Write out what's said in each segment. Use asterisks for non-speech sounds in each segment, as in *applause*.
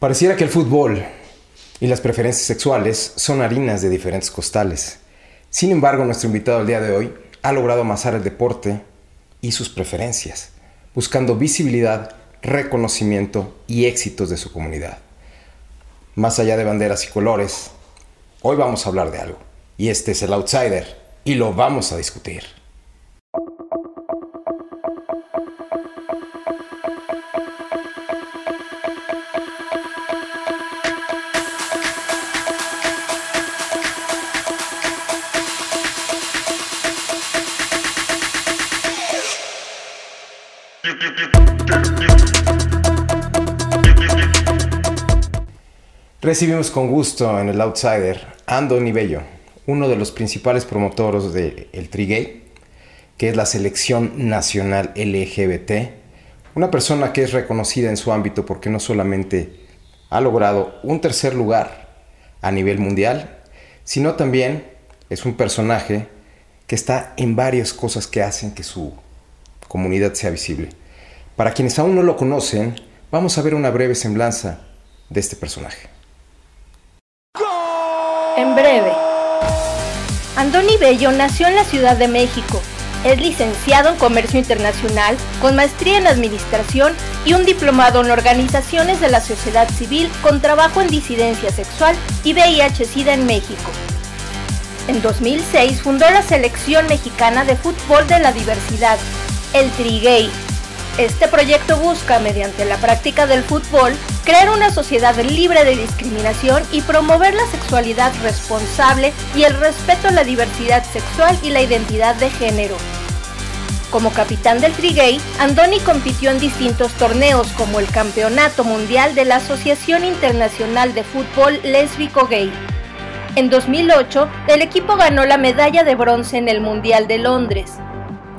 Pareciera que el fútbol y las preferencias sexuales son harinas de diferentes costales. Sin embargo, nuestro invitado al día de hoy ha logrado amasar el deporte y sus preferencias, buscando visibilidad, reconocimiento y éxitos de su comunidad. Más allá de banderas y colores, hoy vamos a hablar de algo. Y este es el outsider y lo vamos a discutir. Recibimos con gusto en el Outsider Andoni Bello, uno de los principales promotores del el Trigay, que es la selección nacional LGBT, una persona que es reconocida en su ámbito porque no solamente ha logrado un tercer lugar a nivel mundial, sino también es un personaje que está en varias cosas que hacen que su comunidad sea visible. Para quienes aún no lo conocen, vamos a ver una breve semblanza de este personaje. En breve. Andoni Bello nació en la Ciudad de México. Es licenciado en Comercio Internacional, con maestría en Administración y un diplomado en Organizaciones de la Sociedad Civil con trabajo en disidencia sexual y VIH-Sida en México. En 2006 fundó la Selección Mexicana de Fútbol de la Diversidad, el Trigay, este proyecto busca, mediante la práctica del fútbol, crear una sociedad libre de discriminación y promover la sexualidad responsable y el respeto a la diversidad sexual y la identidad de género. Como capitán del Trigay, Andoni compitió en distintos torneos como el Campeonato Mundial de la Asociación Internacional de Fútbol Lésbico Gay. En 2008, el equipo ganó la medalla de bronce en el Mundial de Londres.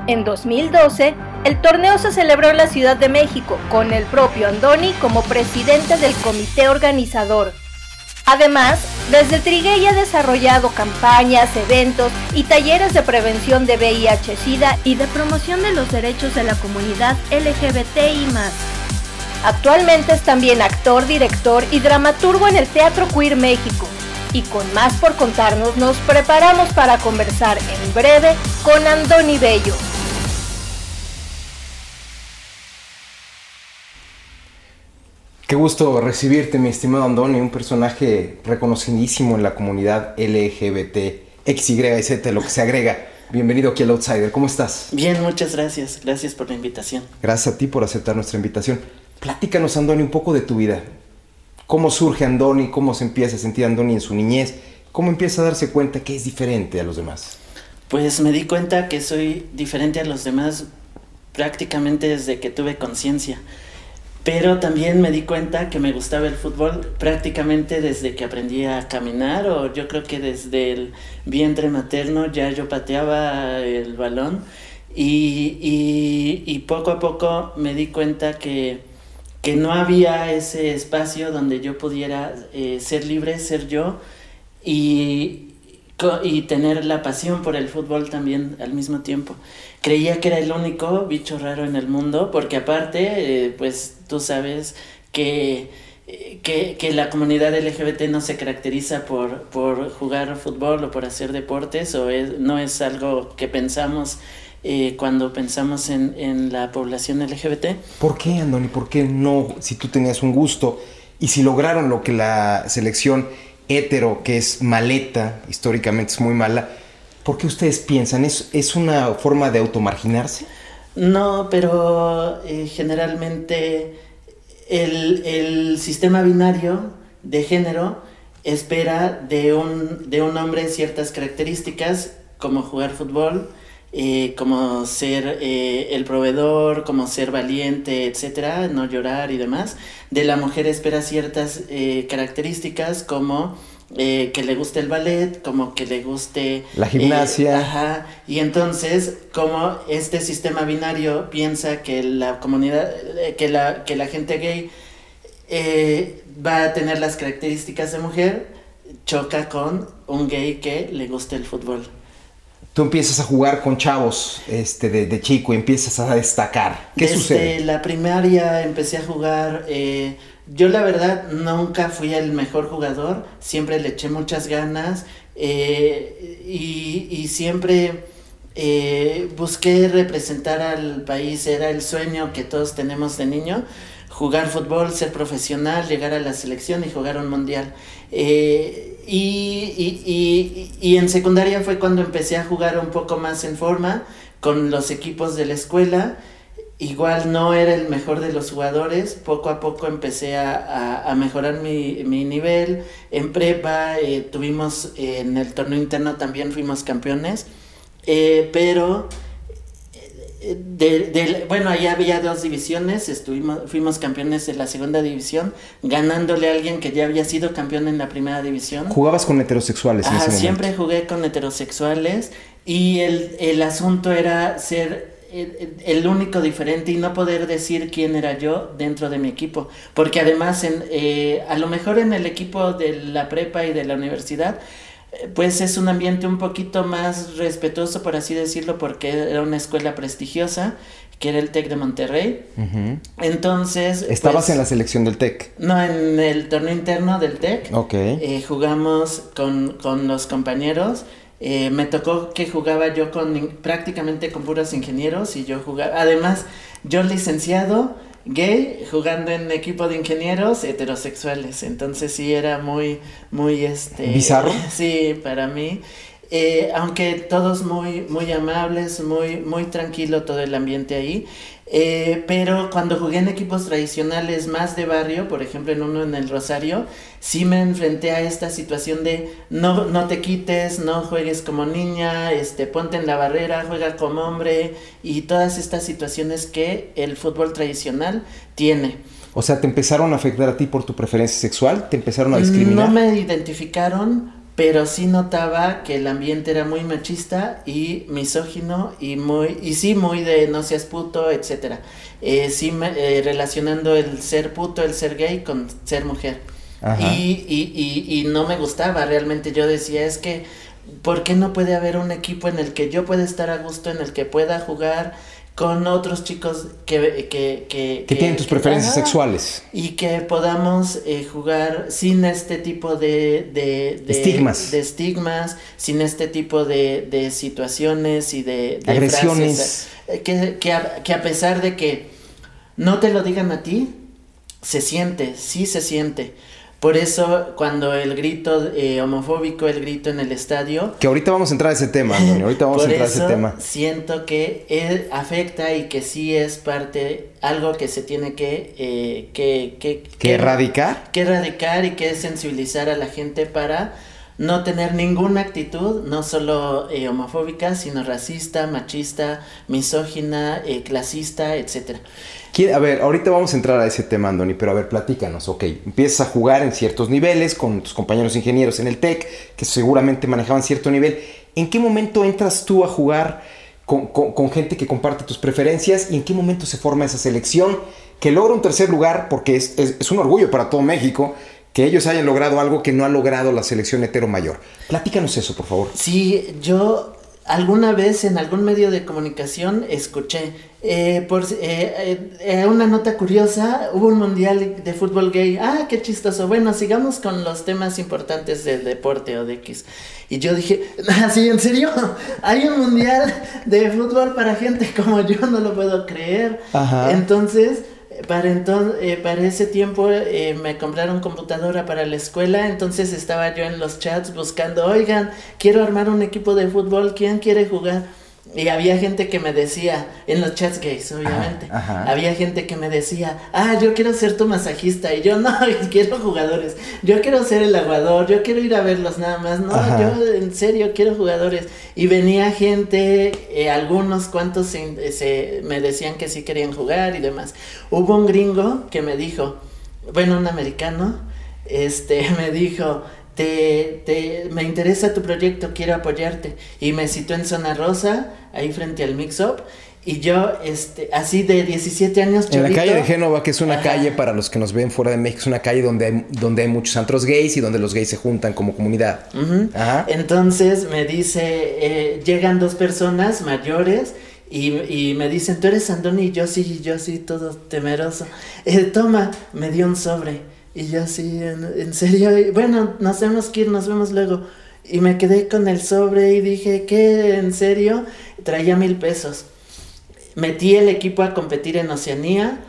En 2012, el torneo se celebró en la Ciudad de México con el propio Andoni como presidente del comité organizador. Además, desde Triguey ha desarrollado campañas, eventos y talleres de prevención de VIH-Sida y de promoción de los derechos de la comunidad LGBTI+. Actualmente es también actor, director y dramaturgo en el Teatro Queer México. Y con más por contarnos, nos preparamos para conversar en breve con Andoni Bello. Qué gusto recibirte, mi estimado Andoni, un personaje reconocidísimo en la comunidad LGBT, XYZ, lo que se agrega. Bienvenido aquí al Outsider, ¿cómo estás? Bien, muchas gracias. Gracias por la invitación. Gracias a ti por aceptar nuestra invitación. Platícanos, Andoni, un poco de tu vida. ¿Cómo surge Andoni? ¿Cómo se empieza a sentir Andoni en su niñez? ¿Cómo empieza a darse cuenta que es diferente a los demás? Pues me di cuenta que soy diferente a los demás prácticamente desde que tuve conciencia. Pero también me di cuenta que me gustaba el fútbol prácticamente desde que aprendí a caminar o yo creo que desde el vientre materno ya yo pateaba el balón. Y, y, poco a poco me di cuenta que, que, no había ese espacio donde yo pudiera eh, ser libre, ser yo y, y tener la pasión por el fútbol también al mismo tiempo creía que era el único bicho raro en el mundo, porque aparte, eh, pues tú sabes que, que, que, la comunidad LGBT no se caracteriza por, por jugar fútbol o por hacer deportes, o no es algo que pensamos eh, cuando pensamos en, en, la población LGBT. ¿Por qué, Andoni? ¿Por qué no, si tú tenías un gusto y si lograron lo que la selección hetero, que es maleta, históricamente es muy mala, ¿Por qué ustedes piensan? ¿Es, es una forma de automarginarse? No, pero eh, generalmente el, el, sistema binario de género espera de un, de un hombre ciertas características como jugar fútbol, eh, como ser eh, el proveedor, como ser valiente, etcétera, no llorar y demás. De la mujer espera ciertas características como eh, que le guste el ballet, como que le guste... La gimnasia. Eh, ajá. Y entonces, como este sistema binario piensa que la comunidad, eh, que, la, que la gente gay va a tener las características de mujer, choca con un gay que le guste el fútbol. Tú empiezas a jugar con chavos este, de, chico y empiezas a destacar. ¿Qué Desde sucede? la primaria empecé a jugar yo la verdad nunca fui el mejor jugador, siempre le eché muchas ganas eh, y, siempre eh, busqué representar al país, era el sueño que todos tenemos de niño, jugar fútbol, ser profesional, llegar a la selección y jugar un mundial. Eh, y, en secundaria fue cuando empecé a jugar un poco más en forma con los equipos de la escuela. Igual no era el mejor de los jugadores, poco a poco empecé a, a, mejorar mi, mi, nivel. En prepa eh, tuvimos, en el torneo interno también fuimos campeones, eh, pero de, bueno, ahí había dos divisiones, estuvimos, fuimos campeones de la segunda división, ganándole a alguien que ya había sido campeón en la primera división. ¿Jugabas con heterosexuales? En ese siempre jugué con heterosexuales y el, el asunto era ser el, único diferente y no poder decir quién era yo dentro de mi equipo. Porque además, en, eh, a lo mejor en el equipo de la prepa y de la universidad, pues es un ambiente un poquito más respetuoso, por así decirlo, porque era una escuela prestigiosa, que era el TEC de Monterrey. Entonces... ¿Estabas pues, en la selección del TEC? No, en el torneo interno del TEC. Ok. Eh, jugamos con, con, los compañeros. Eh, me tocó que jugaba yo con prácticamente con puros ingenieros y yo jugaba... Además, yo licenciado gay jugando en equipo de ingenieros heterosexuales. Entonces sí era muy, muy este. ¿Bizarro? *laughs* Sí, para mí. Eh, aunque todos muy, muy amables, muy, muy tranquilo todo el ambiente ahí. Eh, pero cuando jugué en equipos tradicionales más de barrio, por ejemplo en uno en el Rosario, sí me enfrenté a esta situación de no, no te quites, no juegues como niña, este, ponte en la barrera, juega como hombre y todas estas situaciones que el fútbol tradicional tiene. O sea, ¿te empezaron a afectar a ti por tu preferencia sexual? ¿Te empezaron a discriminar? No me identificaron, pero sí notaba que el ambiente era muy machista y misógino y muy y sí muy de no seas puto etcétera. Eh, sí eh, relacionando el ser puto el ser gay con ser mujer. Y, y, y, y no me gustaba realmente yo decía es que ¿por qué no puede haber un equipo en el que yo pueda estar a gusto en el que pueda jugar con otros chicos que, que, que, que tienen tus preferencias sexuales. Y que podamos eh, jugar sin este tipo de, de, estigmas. De estigmas, sin este tipo de, de situaciones y de, agresiones. Eh, que, que, a, que a pesar de que no te lo digan a ti, se siente, sí se siente. Por eso, cuando el grito eh, homofóbico, el grito en el estadio. Que ahorita vamos a entrar a ese tema, Ahorita vamos a *laughs* entrar a ese tema. Siento que él afecta y que sí es parte, algo que se tiene que. Eh, que, que, que, erradicar. Que erradicar y que sensibilizar a la gente para no tener ninguna actitud, no solo eh, homofóbica, sino racista, machista, misógina, eh, clasista, etcétera. A ver, ahorita vamos a entrar a ese tema, Andoni, pero a ver, platícanos, ok. Empiezas a jugar en ciertos niveles con tus compañeros ingenieros en el TEC, que seguramente manejaban cierto nivel. ¿En qué momento entras tú a jugar con, gente que comparte tus preferencias y en qué momento se forma esa selección que logra un tercer lugar? Porque es, es un orgullo para todo México que ellos hayan logrado algo que no ha logrado la selección hetero mayor. Platícanos eso, por favor. Sí, yo alguna vez en algún medio de comunicación escuché eh, por eh, eh, una nota curiosa, hubo un mundial de fútbol gay. Ah, qué chistoso. Bueno, sigamos con los temas importantes del deporte o de X. Y yo dije, *laughs* así, ¿en serio? Hay un mundial de fútbol para gente como yo, no lo puedo creer. Ajá. Entonces, para, entonces, eh, para ese tiempo eh, me compraron computadora para la escuela, entonces estaba yo en los chats buscando, oigan, quiero armar un equipo de fútbol, ¿quién quiere jugar? Y había gente que me decía, en los chats gays, obviamente, había gente que me decía, ah, yo quiero ser tu masajista, y yo *laughs* no, quiero jugadores, yo quiero ser el aguador, yo quiero ir a verlos nada más, no, yo en serio quiero jugadores. Y venía gente, eh, algunos cuantos se, me decían que sí querían jugar y demás. Hubo un gringo que me dijo, bueno, un americano, este, *laughs* me dijo, te, te, me interesa tu proyecto, quiero apoyarte. Y me citó en Zona Rosa, ahí frente al Mix Up. Y yo, este, así de 17 años, En la calle de Génova, que es una calle para los que nos ven fuera de México, es una calle donde hay, donde hay muchos antros gays y donde los gays se juntan como comunidad. Entonces me dice, eh, llegan dos personas mayores Y, me dicen, tú eres Andoni, y yo sí, yo sí, todo temeroso. Eh, toma, me dio un sobre. Y yo sí, en, serio, bueno, nos tenemos que ir, nos vemos luego. Y me quedé con el sobre y dije, ¿qué? ¿En serio? Traía mil pesos. Metí el equipo a competir en Oceanía.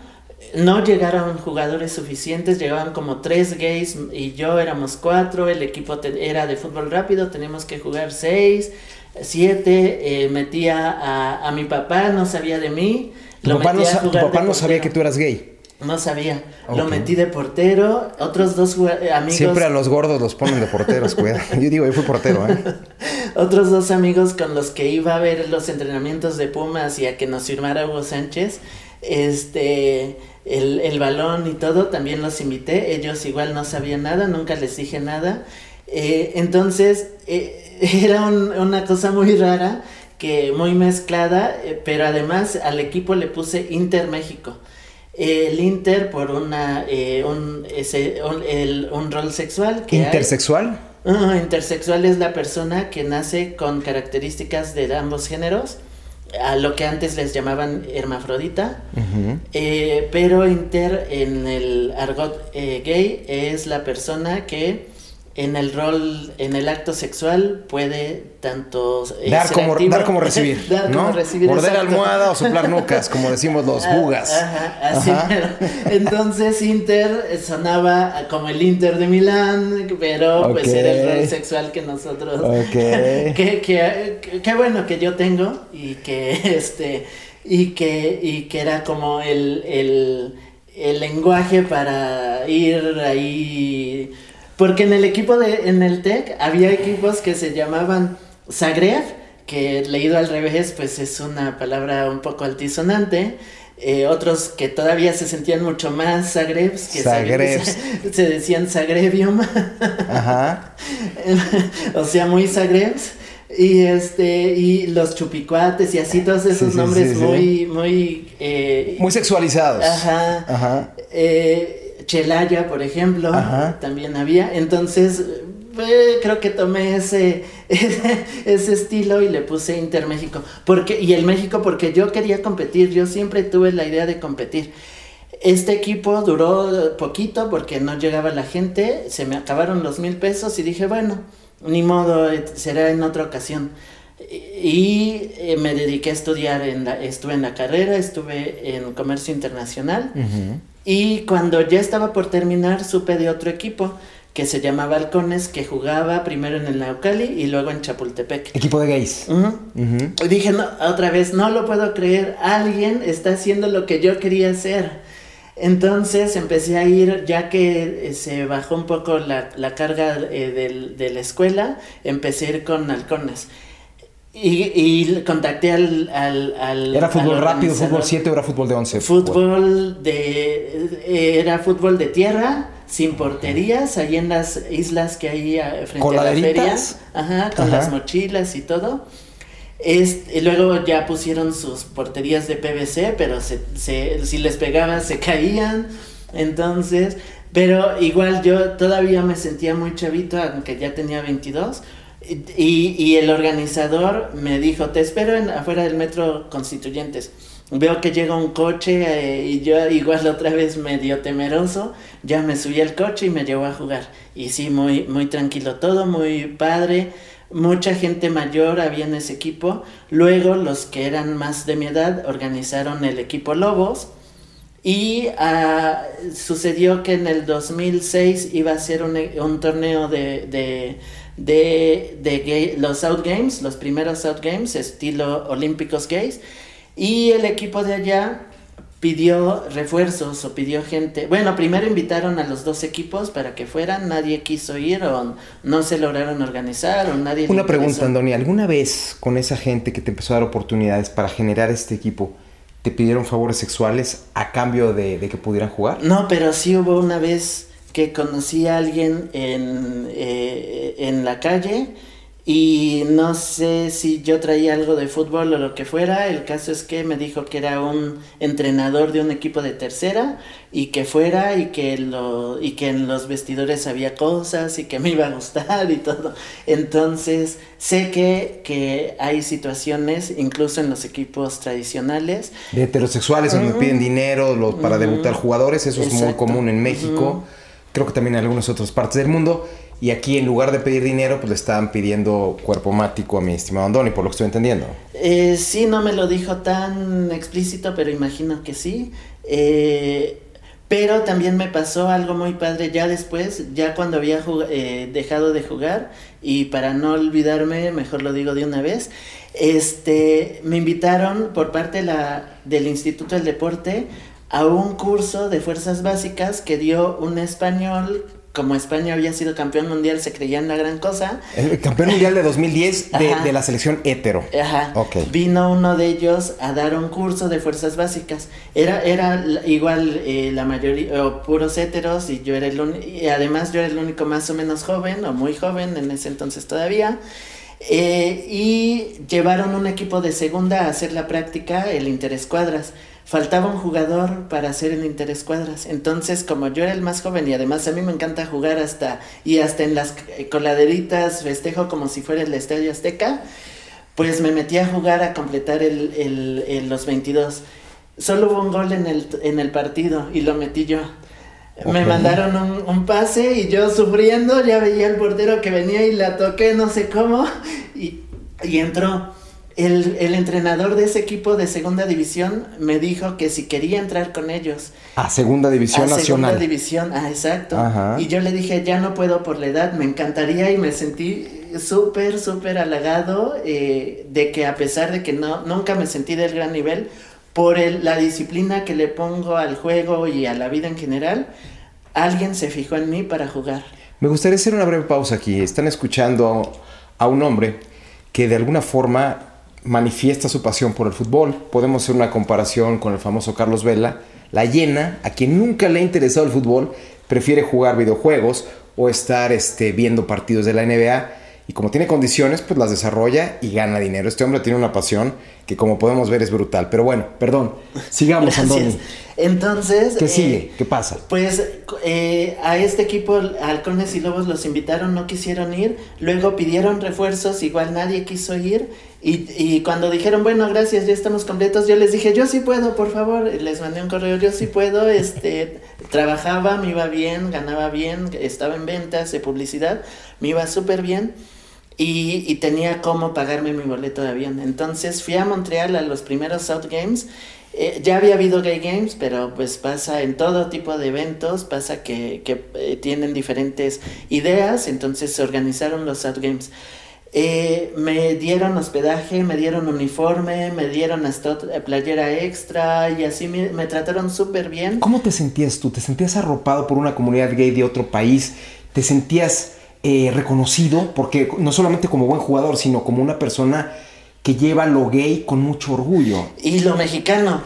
No llegaron jugadores suficientes, llegaban como tres gays y yo éramos cuatro. El equipo era de fútbol rápido, teníamos que jugar seis, siete. Eh, metía a, a, mi papá, no sabía de mí. ¿Tu papá, no, tu papá no sabía que tú eras gay? No sabía. Lo metí de portero. Otros dos amigos. Siempre a los gordos los ponen de porteros, cuidado. *laughs* Yo digo, yo fui portero, ¿eh? Otros dos amigos con los que iba a ver los entrenamientos de Pumas y a que nos firmara Hugo Sánchez. Este. El, el balón y todo, también los invité. Ellos igual no sabían nada, nunca les dije nada. Eh, entonces, eh, *laughs* era una cosa muy rara, que muy mezclada, eh, pero además al equipo le puse Inter México el Inter por una eh, un, ese, un, el, un, rol sexual que intersexual uh, intersexual es la persona que nace con características de ambos géneros a lo que antes les llamaban hermafrodita. Eh, pero inter en el argot eh, gay es la persona que en el rol, en el acto sexual puede tanto eh, dar, como, dar como *laughs* recibir, dar ¿no? como recibir, morder almohada o soplar *laughs* nucas, como decimos los ah, bugas. Ajá, así. Entonces Inter sonaba como el Inter de Milán, pero pues era el rol sexual que nosotros, *laughs* que, que, que, bueno que yo tengo y que este y que y que era como el, el, el lenguaje para ir ahí porque en el equipo de, en el TEC había equipos que se llamaban Zagreb, que leído al revés, pues es una palabra un poco altisonante. Eh, otros que todavía se sentían mucho más Zagrebs, que Zagrebs. *laughs* se decían Zagrebium. Ajá. *laughs* o sea, muy Zagrebs. Y este, y los chupicuates y así todos esos nombres muy, muy eh, muy sexualizados. Ajá. Ajá. Eh, Chelaya, por ejemplo, también había. Entonces, eh, creo que tomé ese, *laughs* ese, estilo y le puse Inter México. Porque, y el México porque yo quería competir, yo siempre tuve la idea de competir. Este equipo duró poquito porque no llegaba la gente, se me acabaron los mil pesos y dije, bueno, ni modo, eh, será en otra ocasión. Y eh, me dediqué a estudiar, en la, estuve en la carrera, estuve en comercio internacional. Y cuando ya estaba por terminar, supe de otro equipo que se llamaba Halcones, que jugaba primero en el Naucali y luego en Chapultepec. Equipo de gays. Y dije, no, otra vez, no lo puedo creer, alguien está haciendo lo que yo quería hacer. Entonces empecé a ir, ya que eh, se bajó un poco la, la carga eh, de la escuela, empecé a ir con halcones. Y, y contacté al, al, al ¿Era fútbol rápido, fútbol 7 o era fútbol de 11? Fútbol de... Era fútbol de tierra, sin porterías, ahí en las islas que hay ah, frente a la feria. Ajá, con las mochilas y todo. Este, y luego ya pusieron sus porterías de PVC, pero se, se, si les pegaba se caían. Entonces, pero igual yo todavía me sentía muy chavito, aunque ya tenía 22 y, y, el organizador me dijo, te espero en, afuera del metro Constituyentes. Veo que llega un coche eh, y yo igual otra vez medio temeroso, ya me subí al coche y me llevó a jugar. Y sí, muy, muy tranquilo todo, muy padre. Mucha gente mayor había en ese equipo. Luego los que eran más de mi edad organizaron el equipo Lobos. Y ah, sucedió que en el 2006 iba a ser un, un torneo de, de los South Games, los primeros South Games, estilo olímpicos gays, y el equipo de allá pidió refuerzos o pidió gente. Bueno, primero invitaron a los dos equipos para que fueran, nadie quiso ir o no se lograron organizar o nadie... Una pregunta, Andoni, ¿alguna vez con esa gente que te empezó a dar oportunidades para generar este equipo, te pidieron favores sexuales a cambio de, de que pudieran jugar? No, pero sí hubo una vez que conocí a alguien en, eh, en la calle y no sé si yo traía algo de fútbol o lo que fuera, el caso es que me dijo que era un entrenador de un equipo de tercera y que fuera y que, lo, y que en los vestidores había cosas y que me iba a gustar y todo. Entonces sé que, que hay situaciones, incluso en los equipos tradicionales. De heterosexuales donde piden dinero para debutar jugadores, eso es muy común en México, creo que también en algunas otras partes del mundo. Y aquí en lugar de pedir dinero, pues le estaban pidiendo cuerpo mático a mi estimado Andoni, por lo que estoy entendiendo. Eh, sí, no me lo dijo tan explícito, pero imagino que sí. Eh, pero también me pasó algo muy padre ya después, ya cuando había eh, dejado de jugar, y para no olvidarme, mejor lo digo de una vez, este, me invitaron por parte la, del Instituto del Deporte a un curso de fuerzas básicas que dio un español como España había sido campeón mundial, se creía en la gran cosa. El campeón mundial de 2010 de, la selección hetero. Ajá. Vino uno de ellos a dar un curso de fuerzas básicas. Era, era igual eh, la mayoría, o puros heteros, y yo era el único, y además yo era el único más o menos joven, o muy joven en ese entonces todavía. Eh, y llevaron un equipo de segunda a hacer la práctica, el interescuadras faltaba un jugador para hacer el interescuadras. Entonces, como yo era el más joven y además a mí me encanta jugar hasta y hasta en las coladeritas festejo como si fuera el Estadio Azteca, pues me metí a jugar a completar el, los 22. Solo hubo un gol en el, en el partido y lo metí yo. Me mandaron un, un, pase y yo sufriendo ya veía al portero que venía y la toqué no sé cómo y, y entró. El, el, entrenador de ese equipo de segunda división me dijo que si quería entrar con ellos. A segunda división a nacional. Segunda división, ah, exacto. Y yo le dije, ya no puedo por la edad, me encantaría y me sentí súper, súper halagado eh, de que a pesar de que no, nunca me sentí del gran nivel, por el, la disciplina que le pongo al juego y a la vida en general, alguien se fijó en mí para jugar. Me gustaría hacer una breve pausa aquí. Están escuchando a un hombre que de alguna forma manifiesta su pasión por el fútbol. Podemos hacer una comparación con el famoso Carlos Vela. La llena, a quien nunca le ha interesado el fútbol, prefiere jugar videojuegos o estar este, viendo partidos de la NBA y como tiene condiciones, pues las desarrolla y gana dinero. Este hombre tiene una pasión que como podemos ver es brutal. Pero bueno, perdón, sigamos, *laughs* Andoni. Entonces... ¿Qué sigue? Eh, ¿Qué pasa? Pues eh, a este equipo, Halcones y Lobos, los invitaron, no quisieron ir. Luego pidieron refuerzos, igual nadie quiso ir. Y, y, cuando dijeron, bueno, gracias, ya estamos completos, yo les dije, yo sí puedo, por favor. Les mandé un correo, yo sí puedo. *laughs* Este, trabajaba, me iba bien, ganaba bien, estaba en ventas, de publicidad, me iba súper bien. Y, y, tenía cómo pagarme mi boleto de avión. Entonces fui a Montreal a los primeros South Games. Eh, ya había habido Gay Games, pero pues pasa en todo tipo de eventos, pasa que, que eh, tienen diferentes ideas, entonces se organizaron los South Games. Eh, me dieron hospedaje, me dieron uniforme, me dieron hasta playera extra y así me, me trataron súper bien. ¿Cómo te sentías tú? ¿Te sentías arropado por una comunidad gay de otro país? ¿Te sentías reconocido? Porque no solamente como buen jugador, sino como una persona que lleva lo gay con mucho orgullo. Y lo mexicano.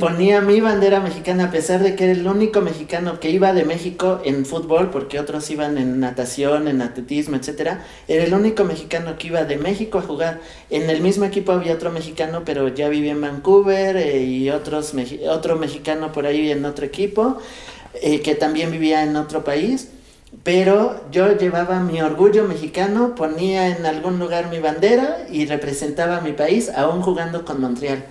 Ponía mi bandera mexicana a pesar de que era el único mexicano que iba de México en fútbol, porque otros iban en natación, en atletismo, etcétera. Era el único mexicano que iba de México a jugar. En el mismo equipo había otro mexicano, pero ya vivía en Vancouver eh, y otros otro mexicano por ahí en otro equipo eh, que también vivía en otro país. Pero yo llevaba mi orgullo mexicano, ponía en algún lugar mi bandera y representaba a mi país, aún jugando con Montreal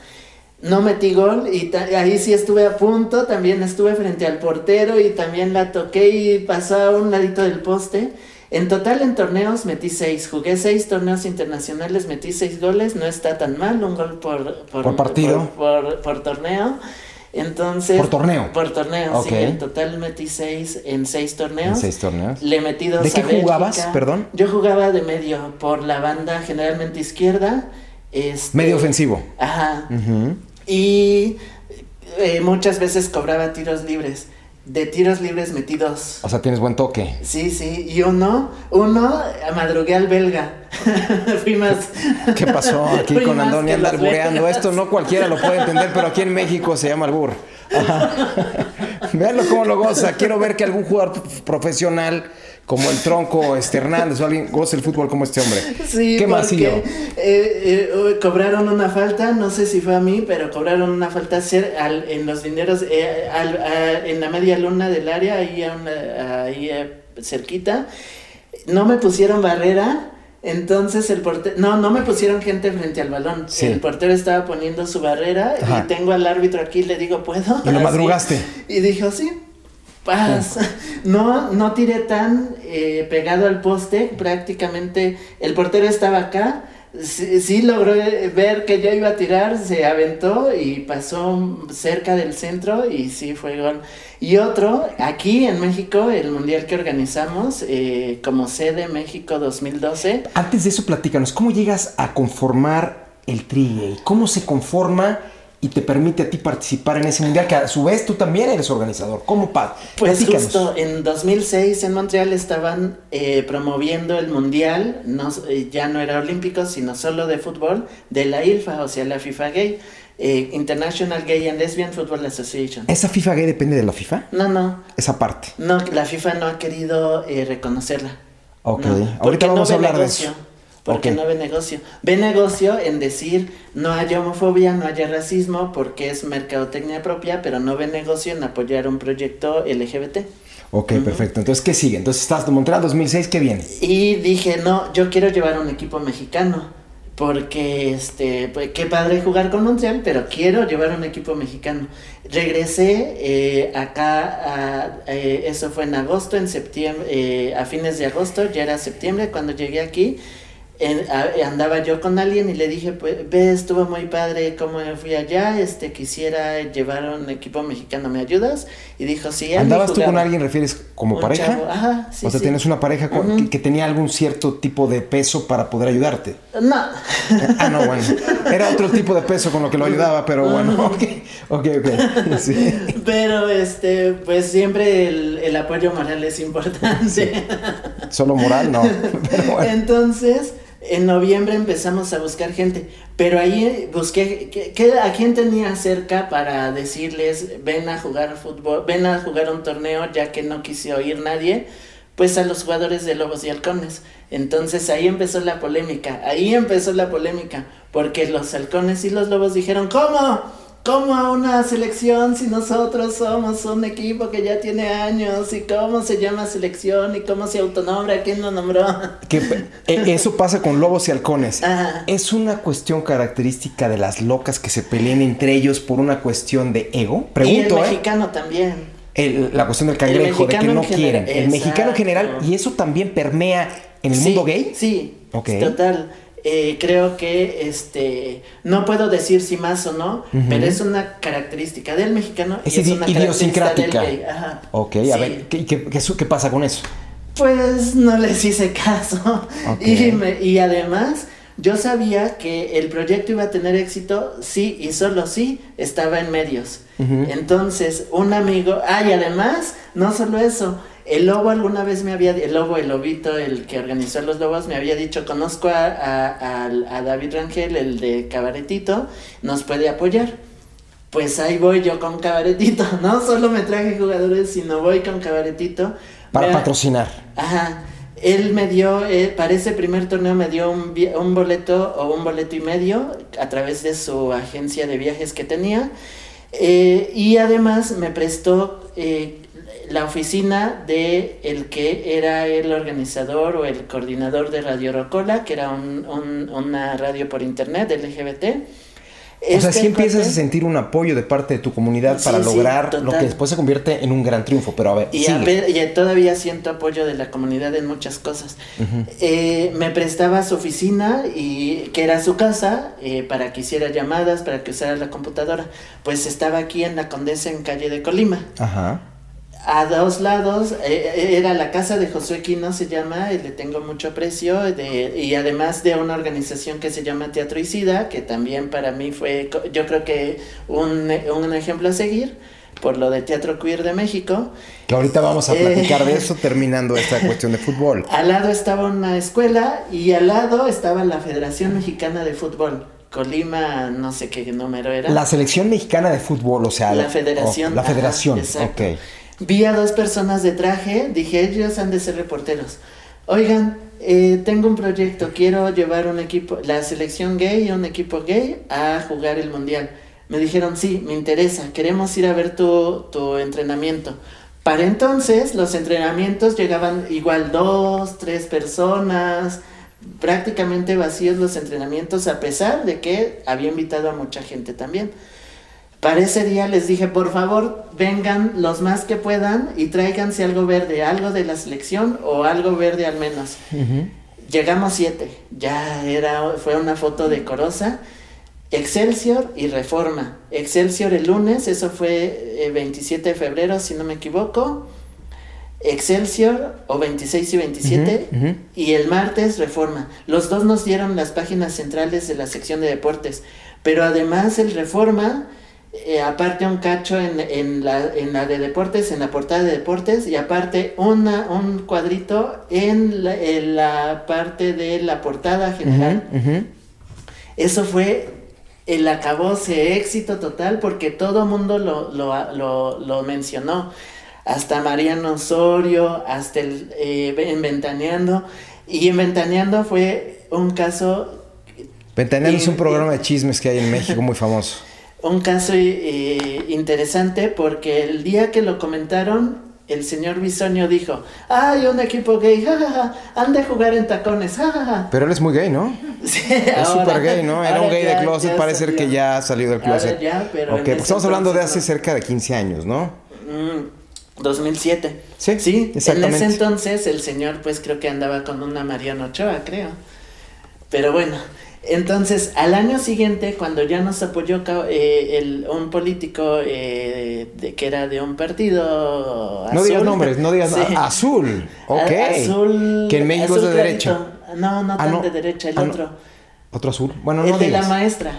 no metí gol y ahí sí estuve a punto, también estuve frente al portero y también la toqué y pasó a un ladito del poste. En total en torneos metí seis, jugué seis torneos internacionales, metí seis goles, no está tan mal, un gol por, por, partido. Por, torneo. Entonces. Por torneo. Por torneo, sí. En total metí seis en seis torneos. En seis torneos. Le metí dos ¿De qué jugabas, perdón? Yo jugaba de medio, por la banda generalmente izquierda. Este, medio ofensivo. Ajá y eh, muchas veces cobraba tiros libres. De tiros libres metidos. O sea, tienes buen toque. Sí, sí. Y uno, uno, madrugué al belga. *laughs* Fui más. ¿Qué pasó aquí con Andoni andar bureando? Esto no cualquiera lo puede entender, pero aquí en México se llama albur. *laughs* *laughs* Veanlo cómo lo goza. Quiero ver que algún jugador profesional como el tronco este Hernández o alguien goce el fútbol como este hombre. *laughs* Sí, ¿Qué más eh, eh, cobraron una falta, no sé si fue a mí, pero cobraron una falta en los dineros, eh, en la media luna del área, ahí, ahí cerquita. No me pusieron barrera entonces el portero, no, no me pusieron gente frente al balón. El portero estaba poniendo su barrera y tengo al árbitro aquí, le digo, ¿puedo? Y lo *laughs* madrugaste. Y dijo, sí, paz. No, no tiré tan eh, pegado al poste, prácticamente el portero estaba acá sí, logró ver que yo iba a tirar, se aventó y pasó cerca del centro y sí fue gol. Y otro, aquí en México, el mundial que organizamos eh, como sede México 2012. Antes de eso, platícanos, ¿cómo llegas a conformar el Tri? ¿Cómo se conforma? Y te permite a ti participar en ese mundial, que a su vez tú también eres organizador. ¿Cómo, Pat? Pues justo en 2006 en Montreal estaban eh, promoviendo el mundial, no, eh, ya no era olímpico, sino solo de fútbol, de la ILFA, o sea, la FIFA Gay. Eh, International Gay and Lesbian Football Association. ¿Esa FIFA gay depende de la FIFA? No, no. Esa parte. No, la FIFA no ha querido reconocerla. Ok, ahorita vamos a hablar de eso porque no ve negocio. Ve negocio en decir no haya homofobia, no haya racismo, porque es mercadotecnia propia, pero no ve negocio en apoyar un proyecto LGBT. Ok, perfecto. Entonces, ¿qué sigue? Entonces, estás de Montreal 2006, ¿qué viene? Y dije, no, yo quiero llevar un equipo mexicano, porque, este, pues, qué padre jugar con Montreal, pero quiero llevar un equipo mexicano. Regresé eh, acá, eh, eso fue en agosto, en septiembre, eh, a fines de agosto, ya era septiembre cuando llegué aquí andaba yo con alguien y le dije, pues, ve, estuvo muy padre cómo fui allá, este, quisiera llevar un equipo mexicano, ¿me ayudas? Y dijo, sí. ¿Andabas tú con alguien, refieres, como pareja? Ajá, sí, O sea, tienes una pareja que, tenía algún cierto tipo de peso para poder ayudarte. No. *laughs* ah, no, bueno. Era otro tipo de peso con lo que lo ayudaba, pero bueno, ok, ok, ok. *laughs* Sí. Pero, este, pues siempre el, el apoyo moral es importante. Solo moral, no. *laughs* Entonces en noviembre empezamos a buscar gente, pero ahí busqué que, a quién tenía cerca para decirles ven a jugar fútbol, ven a jugar un torneo ya que no quiso oír nadie, pues a los jugadores de Lobos y Halcones. Entonces ahí empezó la polémica, ahí empezó la polémica, porque los Halcones y los Lobos dijeron, ¿cómo? ¿Cómo a una selección si nosotros somos un equipo que ya tiene años? ¿Y cómo se llama selección? ¿Y cómo se autonombra? ¿Quién lo nombró? Que, eh, eso pasa con lobos y halcones. ¿Es una cuestión característica de las locas que se pelean entre ellos por una cuestión de ego? Pregunto, y el ¿eh? mexicano también. la cuestión del cangrejo, de que no quieren. El mexicano en general, y eso también permea en el mundo gay. Sí, total. Eh, creo que este no puedo decir si más o no, pero es una característica del mexicano es, es una idiosincrática. Del Ajá. Ok, a ver, ¿qué, qué, qué, pasa con eso? Pues no les hice caso. Y, y además, yo sabía que el proyecto iba a tener éxito sí y solo sí estaba en medios. Entonces, un amigo, ah, y además, no solo eso, el lobo alguna vez me había, el lobo, el lobito, el que organizó los lobos, me había dicho, conozco a, David Rangel, el de Cabaretito, nos puede apoyar. Pues ahí voy yo con Cabaretito, *laughs* no solo me traje jugadores, sino voy con Cabaretito. Para patrocinar. Ajá. Él me dio, eh, para ese primer torneo me dio un, un boleto o un boleto y medio a través de su agencia de viajes que tenía. Eh, y además me prestó eh, la oficina de el que era el organizador o el coordinador de Radio Rocola, que era una radio por internet LGBT. o sea, si empiezas a sentir un apoyo de parte de tu comunidad para lograr lo que después se convierte en un gran triunfo, pero a ver. Y, todavía siento apoyo de la comunidad en muchas cosas. Eh, me prestaba su oficina y que era su casa eh, para que hiciera llamadas, para que usara la computadora. Pues estaba aquí en la Condesa en calle de Colima. Ajá a dos lados, eh, eh, era la casa de Josué Quino, se llama, y le tengo mucho aprecio, de, y además de una organización que se llama Teatro Isida, que también para mí fue, yo creo que un, un ejemplo a seguir, por lo de Teatro Queer de México. Que ahorita vamos a platicar de eh, eso *laughs* terminando esta cuestión de fútbol. Al lado estaba una escuela y al lado estaba la Federación Mexicana de Fútbol Colima, no sé qué número era. La selección mexicana de fútbol, o sea. La federación. la ajá, federación, exacto. ok. Vi a dos personas de traje, dije, ellos han de ser reporteros. Oigan, eh, tengo un proyecto, quiero llevar un equipo, la selección gay y un equipo gay a jugar el mundial. Me dijeron, sí, me interesa, queremos ir a ver tu, tu entrenamiento. Para entonces, los entrenamientos llegaban igual dos, tres personas, prácticamente vacíos los entrenamientos, a pesar de que había invitado a mucha gente también. Para ese día les dije, por favor, vengan los más que puedan y tráiganse algo verde, algo de la selección o algo verde al menos. Llegamos siete, ya era, fue una foto decorosa. Excelsior y Reforma. Excelsior el lunes, eso fue eh, 27 de febrero, si no me equivoco. Excelsior o 26 y 27 Ujú, ujú. y el martes Reforma. Los dos nos dieron las páginas centrales de la sección de deportes, pero además el Reforma, eh, aparte un cacho en, en la, en la de deportes, en la portada de deportes, y aparte una, un cuadrito en la, en la parte de la portada general. Eso fue el acabose éxito total porque todo mundo lo, lo, lo, lo mencionó. Hasta Mariano Osorio, hasta el eh, en Ventaneando. Y en Ventaneando fue un caso, Ventaneando es un Y- programa de chismes que hay en México muy famoso. Un caso eh, interesante porque el día que lo comentaron, el señor Bisoño dijo, ay, un equipo gay, jajaja, han de jugar en tacones, jajaja. Pero él es muy gay, ¿no? *laughs* Sí, Es súper gay, ¿no? Era un gay ya- de closet, ya parece ser salió. que ya ha salido del Ahora closet. ya, pero ok, ese estamos hablando de hace cerca de 15 años, ¿no? Mm, 2007. Sí, sí, exactamente. En ese entonces el señor pues creo que andaba con una Mariana Ochoa, creo. Pero bueno, entonces al año siguiente cuando ya nos apoyó eh, el, un político eh, de, que era de un partido No digas nombres, no digas *laughs* Sí. azul. Ok. A- azul. Que en México azul es de clarito. derecha. No, no Ah, tan no. de derecha, el Ah, no. otro. Otro azul. Bueno, el no de digas. la maestra.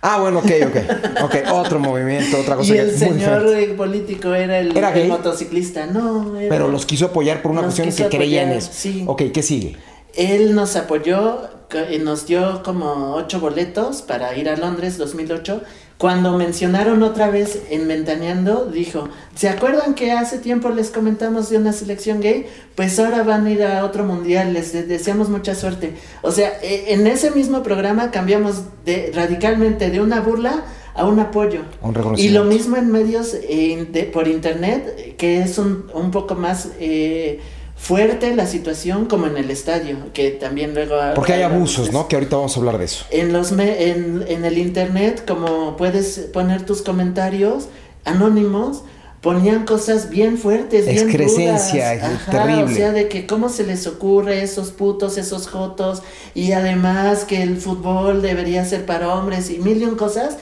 Ah, bueno, ok, ok. *laughs* Ok, otro movimiento, otra cosa Y el señor político era el, ¿Era el gay? motociclista. No, era- Pero los quiso apoyar por una cuestión que creía en apoyar, eso. sí. Ok, ¿qué sigue? Él nos apoyó nos dio como ocho boletos para ir a Londres 2008. Cuando mencionaron otra vez en Ventaneando, dijo, ¿se acuerdan que hace tiempo les comentamos de una selección gay? Pues ahora van a ir a otro mundial, les de- deseamos mucha suerte. O sea, e- en ese mismo programa cambiamos de, radicalmente de una burla a un apoyo. Un Y lo mismo en medios eh, de- por internet, que es un, un poco más eh, fuerte la situación como en el estadio, que también luego... Porque hay abusos, ¿no? Que ahorita vamos a hablar de eso. En, los me- en, en el internet, como puedes poner tus comentarios anónimos, ponían cosas bien fuertes, bien Excrescencia, rudas. y Ajá, terrible. O sea, de que cómo se les ocurre esos putos, esos jotos, y además que el fútbol debería ser para hombres y mil y un cosas.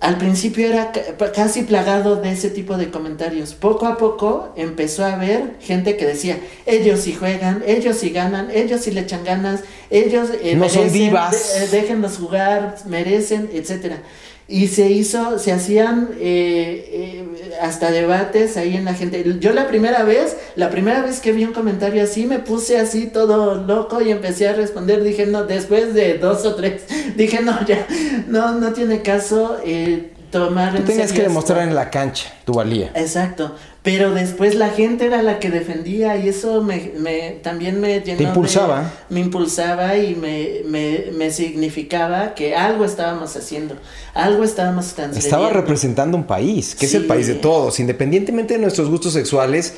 Al principio era casi plagado de ese tipo de comentarios. Poco a poco empezó a haber gente que decía, ellos sí juegan, ellos sí ganan, ellos sí le echan ganas, ellos eh, No son divas. de- eh, déjenlos jugar, merecen, etcétera. Y se hizo, se hacían eh, eh, hasta debates ahí en la gente. Yo la primera vez, la primera vez que vi un comentario así, me puse así todo loco y empecé a responder. Dije, no, después de dos o tres, *laughs* dije, no, ya, no, no tiene caso eh, tomar Tú en tenías que demostrar en la cancha tu valía. Exacto, pero después la gente era la que defendía y eso me, me también me llenó Te de- impulsaba. me impulsaba y me, me, me significaba que algo estábamos haciendo, algo estábamos transgrediendo. Estaba representando un país, que es el país de todos, independientemente de nuestros gustos sexuales.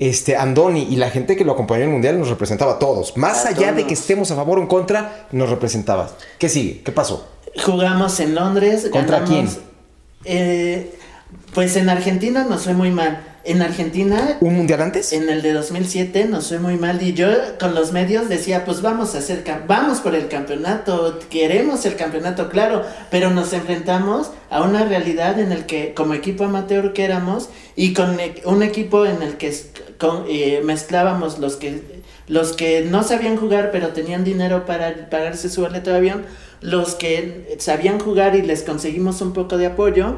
Este Andoni y la gente que lo acompañó en el mundial nos representaba a todos. Más A allá de que estemos a favor o en contra, nos representaba. ¿Qué sigue? ¿Qué pasó? Jugamos en Londres. ¿Contra ganamos, eh, pues en Argentina nos fue muy mal. En Argentina ¿Un mundial antes? En el de 2007 nos fue muy mal y yo con los medios decía, pues vamos a hacer, vamos por el campeonato, queremos el campeonato, claro, pero nos enfrentamos a una realidad en el que como equipo amateur que éramos y con e- un equipo en el que con- eh, mezclábamos los que los que no sabían jugar pero tenían dinero para pagarse su boleto de avión, los que sabían jugar y les conseguimos un poco de apoyo.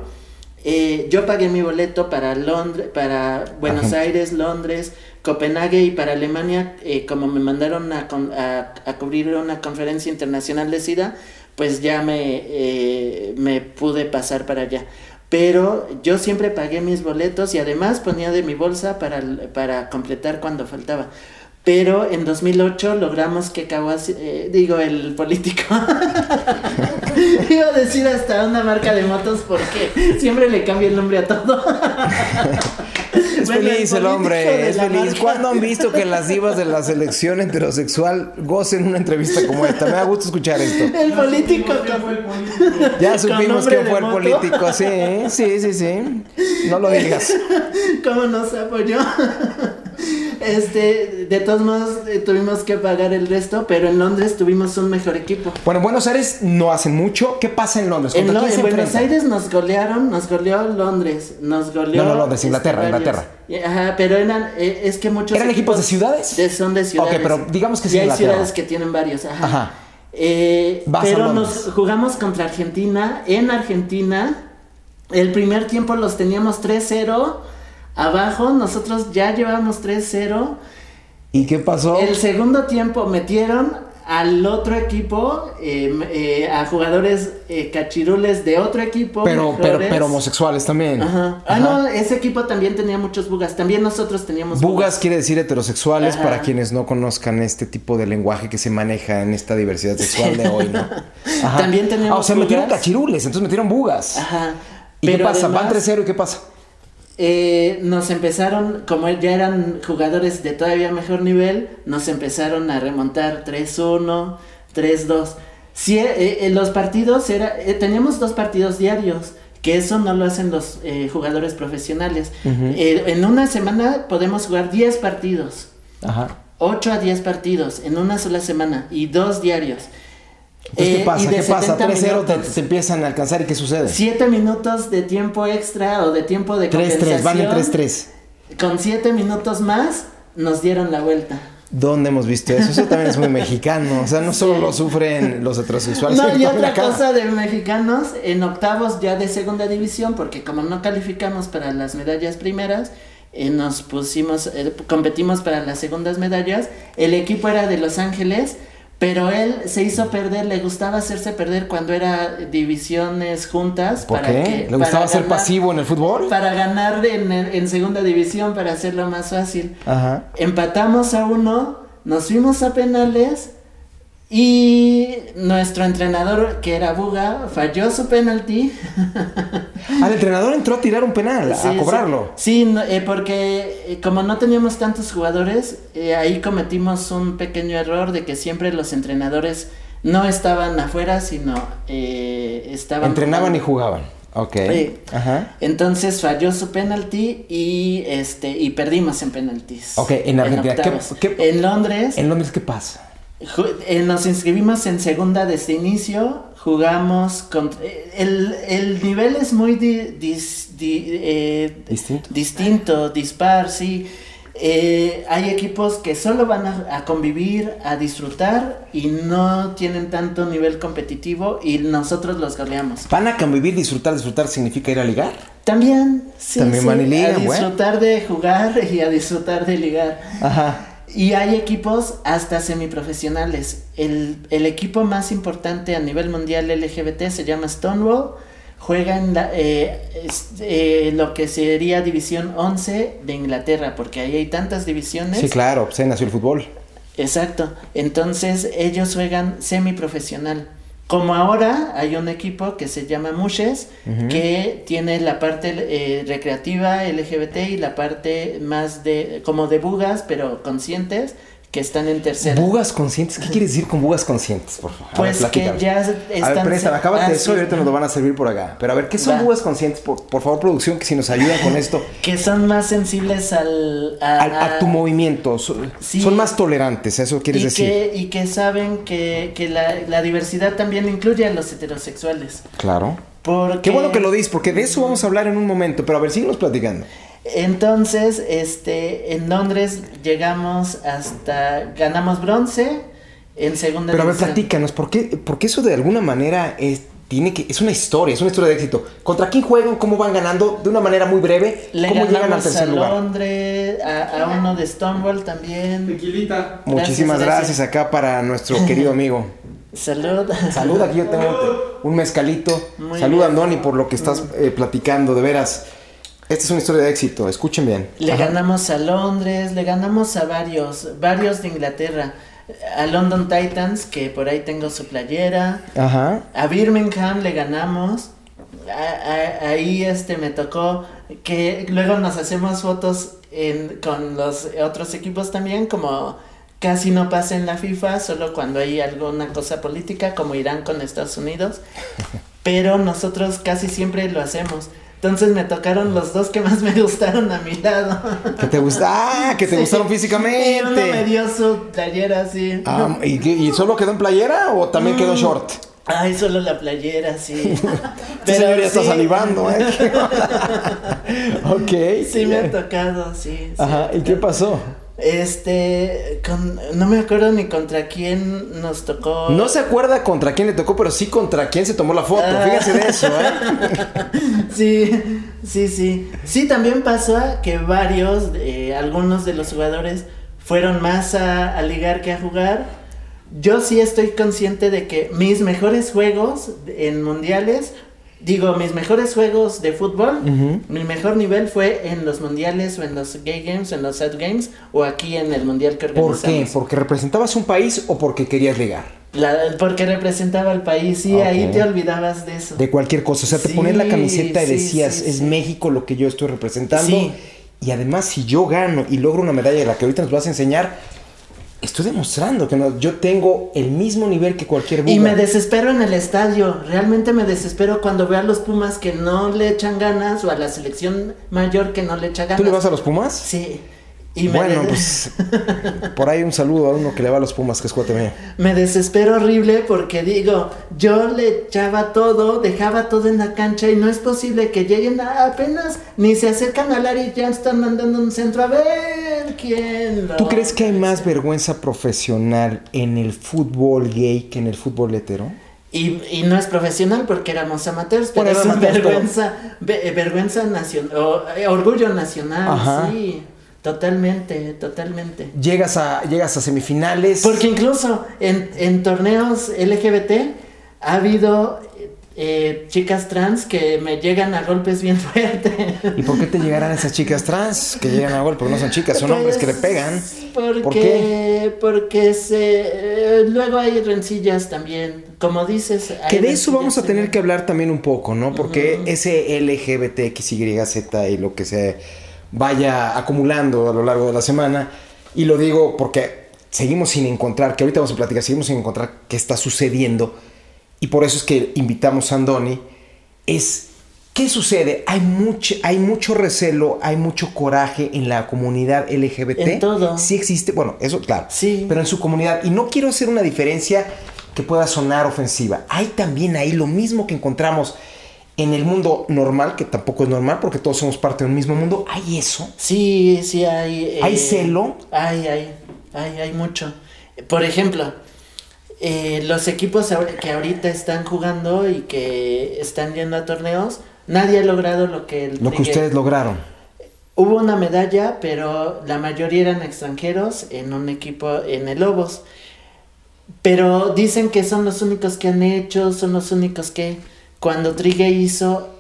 Eh, yo pagué mi boleto para Londres, para Buenos. Aires, Londres, Copenhague y para Alemania, eh, como me mandaron a, con- a- a cubrir una conferencia internacional de SIDA, pues ya me, eh, me pude pasar para allá. Pero yo siempre pagué mis boletos y además ponía de mi bolsa para, para completar cuando faltaba. Pero en 2008 logramos que Kawasi, eh, digo, el político, *laughs* iba a decir hasta una marca de motos porque siempre le cambia el nombre a todo. *laughs* Es feliz el, hombre, es feliz. ¿Cuándo han visto que las divas de la selección heterosexual gocen una entrevista como esta? Me da gusto escuchar esto. *laughs* El político. Ya supimos quién fue el político, sí, sí, sí, sí. No lo digas. ¿Cómo nos apoyó? Este, de todos modos eh, tuvimos que pagar el resto, pero en Londres tuvimos un mejor equipo. Bueno, en Buenos Aires no hacen mucho. ¿Qué pasa en Londres? En, Buenos Aires nos golearon, nos goleó Londres, nos goleó. No, no, Londres, Inglaterra, Inglaterra. Ajá, pero eran, eh, es que muchos. ¿Eran equipos, de ciudades? son de ciudades. Ok, pero digamos que sí. hay ciudades que tienen varios, ajá. ajá. Eh, pero nos jugamos contra Argentina. En Argentina, el primer tiempo los teníamos 3-0 Abajo nosotros ya llevamos 3-0. ¿Y qué pasó? El segundo tiempo metieron al otro equipo, em, eh, a jugadores eh, cachirules de otro equipo. Pero, pero, pero, homosexuales también. Ajá. Ah, no, ese equipo también tenía muchos bugas. También nosotros teníamos bugas. Bugas quiere decir heterosexuales para quienes no conozcan este tipo de lenguaje que se maneja en esta diversidad sexual de hoy, ¿no? *laughs* También teníamos. Ah, o sea, metieron cachirules, entonces metieron bugas. Ajá. ¿Y qué pasa? Van 3-0 y qué pasa? Eh, nos empezaron, como ya eran jugadores de todavía mejor nivel, nos empezaron a remontar 3-1, 3-2. Sí, eh, eh, los partidos, era, teníamos dos partidos diarios, que eso no lo hacen los jugadores profesionales. en una semana podemos jugar 10 partidos. Ajá. 8 a 10 partidos en una sola semana y dos diarios. ¿Qué pasa? ¿Qué pasa? 3-0 te, empiezan a alcanzar y ¿qué sucede? 7 minutos de tiempo extra o de tiempo de 3-3, vale 3-3. Con 7 minutos más nos dieron la vuelta. ¿Dónde hemos visto eso? Eso también es muy mexicano. O sea, no solo lo sufren los heterosexuales. No, y otra cosa de mexicanos, en octavos ya de segunda división, porque como no calificamos para las medallas primeras, eh, nos pusimos, eh, competimos para las segundas medallas. El equipo era de Los Ángeles pero él se hizo perder, le gustaba hacerse perder cuando era divisiones juntas. ¿Por qué? ¿Le gustaba ser pasivo en el fútbol? Para ganar en, en, segunda división, para hacerlo más fácil. Ajá. Empatamos a uno, nos fuimos a penales y nuestro entrenador, que era Buga, falló su penalti. *laughs* Al entrenador entró a tirar un penal, a cobrarlo. Sí, eh, porque eh, como no teníamos tantos jugadores, eh, ahí cometimos un pequeño error de que siempre los entrenadores no estaban afuera, sino estaban... Entrenaban y jugaban. Ok. Ajá. Entonces falló su penalti y este y perdimos en penaltis. Ok, en Argentina. en Londres. ¿En Londres qué pasa? Eh, nos inscribimos en segunda desde inicio, jugamos con... Eh, el, nivel es muy eh, distinto. dispar, sí. hay equipos que solo van a, convivir, a disfrutar y no tienen tanto nivel competitivo y nosotros los goleamos. ¿Van a convivir, disfrutar, disfrutar significa ir a ligar? También, sí. También van a ligar, A disfrutar de jugar *laughs* y a disfrutar de ligar. Ajá. Y hay equipos hasta semiprofesionales. El, el equipo más importante a nivel mundial LGBT se llama Stonewall. Juega en la, eh, eh, lo que sería División 11 de Inglaterra, porque ahí hay tantas divisiones. Sí, claro, se nació el fútbol. Exacto. Entonces ellos juegan semiprofesional. Como ahora hay un equipo que se llama Mushes, que tiene la parte eh, recreativa LGBT y la parte más de, como de bugas, pero conscientes, que están en tercera. ¿Bugas conscientes? ¿Qué quiere decir con bugas conscientes, por favor? Pues que ya están... A ver, presta, acábate eso y ahorita nos lo van a servir por acá. Pero a ver, ¿qué son bugas conscientes? Por, por, favor, producción, que si nos ayudan con esto. *laughs* que son más sensibles al... A, tu movimiento. Son, más tolerantes, eso quieres decir. Que, y que saben que, que la, la diversidad también incluye a los heterosexuales. Claro. Porque... Qué bueno que lo dices, porque de eso vamos a hablar en un momento. Pero a ver, síguenos platicando. Entonces, este, en Londres llegamos hasta, ganamos bronce en segunda Pero a ver, platícanos, ¿por qué, porque eso de alguna manera es, tiene que, es una historia, es una historia de éxito. ¿Contra quién juegan? ¿Cómo van ganando? De una manera muy breve, ¿cómo llegan al tercer a lugar? Londres, a, uno de Stonewall también. Muchísimas gracias. acá para nuestro *laughs* querido amigo. Salud. Salud, aquí yo tengo un mezcalito. Muy Salud, bien. Andoni, por lo que estás eh, platicando, de veras. Esta es una historia de éxito, escuchen bien. Le Ajá. ganamos a Londres, le ganamos a varios, varios de Inglaterra. A London Titans, que por ahí tengo su playera. Ajá. A Birmingham le ganamos. A- a- ahí este me tocó que luego nos hacemos fotos en, con los otros equipos también, como casi no pasa en la FIFA, solo cuando hay alguna cosa política, como Irán con Estados Unidos. *laughs* Pero nosotros casi siempre lo hacemos. Entonces me tocaron los dos que más me gustaron a mi lado. *laughs* Que te gusta, ah, que te Sí. gustaron Y uno me físicamente. dio su playera así. Ah, ¿y, solo quedó en playera o también quedó Mm. short? Ay, solo la playera, sí. *laughs* Este *laughs* señor ya está sí. salivando, ¿eh? ok. Sí me ha tocado, sí. sí. Ajá, ¿y qué pasó? Este, con, no me acuerdo ni contra quién nos tocó. No se acuerda contra quién le tocó, pero sí contra quién se tomó la foto. Ah. Fíjense de eso, ¿eh? *laughs* Sí, sí, sí. Sí, también pasó que varios, eh, algunos de los jugadores fueron más a, a ligar que a jugar. Yo sí estoy consciente de que mis mejores juegos en mundiales, digo, mis mejores juegos de fútbol, mi mejor nivel fue en los mundiales o en los gay games, en los sad games o aquí en el mundial que ¿Por organizamos. qué? ¿Porque representabas un país o porque querías ligar? La- porque representaba al país, sí, ahí te olvidabas de eso. De cualquier cosa. O sea, te Sí, ponías la camiseta y sí, decías, sí, es. México lo que yo estoy representando. Sí. Y además, si yo gano y logro una medalla de la que ahorita nos vas a enseñar, estoy demostrando que no- yo tengo el mismo nivel que cualquier Y buga. me desespero en el estadio, realmente me desespero cuando veo a los Pumas que no le echan ganas o a la selección mayor que no le echa ganas. ¿Tú le vas a los Pumas? Sí. Y bueno, pues por ahí un saludo a uno que le va a los Pumas, que es cuate mío. me desespero horrible porque digo, yo le echaba todo, dejaba todo en la cancha y no es posible que lleguen a- apenas, ni se acercan al área y ya están mandando un centro a ver quién lo... ¿Tú crees que hay más vergüenza profesional en el fútbol gay que en el fútbol hetero? Y, y no es profesional porque éramos amateurs, pero es amateurs, *laughs* vergüenza, ve- eh, vergüenza nacional, orgullo nacional, Ajá. sí, totalmente, totalmente. Llegas a, llegas a semifinales. Porque incluso en, en torneos LGBT ha habido eh, chicas trans que me llegan a golpes bien *laughs* fuertes. ¿Y por qué te llegarán esas chicas trans que llegan a gol? Porque no son chicas, son hombres que le pegan. Porque, ¿Por qué? Porque se, eh, luego hay rencillas también, como dices. Que de eso vamos a tener en- que hablar también un poco, ¿no? Porque ese LGBT, XYZ y lo que se vaya acumulando a lo largo de la semana, y lo digo porque seguimos sin encontrar, que ahorita vamos a platicar, seguimos sin encontrar qué está sucediendo, y por eso es que invitamos a Andoni, es, ¿qué sucede? Hay mucho, hay mucho recelo, hay mucho coraje en la comunidad LGBT. En todo. Sí existe, bueno, eso claro, Sí. pero en su comunidad, y no quiero hacer una diferencia que pueda sonar ofensiva. Hay también ahí lo mismo que encontramos en el mundo normal, que tampoco es normal porque todos somos parte de un mismo mundo. Hay eso. Sí, sí hay. eh, ¿Hay celo? Hay, hay, hay, hay mucho. Por ejemplo, eh, los equipos que ahorita están jugando y que están yendo a torneos, nadie ha logrado lo que el Lo que ustedes lograron. Hubo una medalla, pero la mayoría eran extranjeros en un equipo en el Lobos. Pero dicen que son los únicos que han hecho, son los únicos que cuando Trigue hizo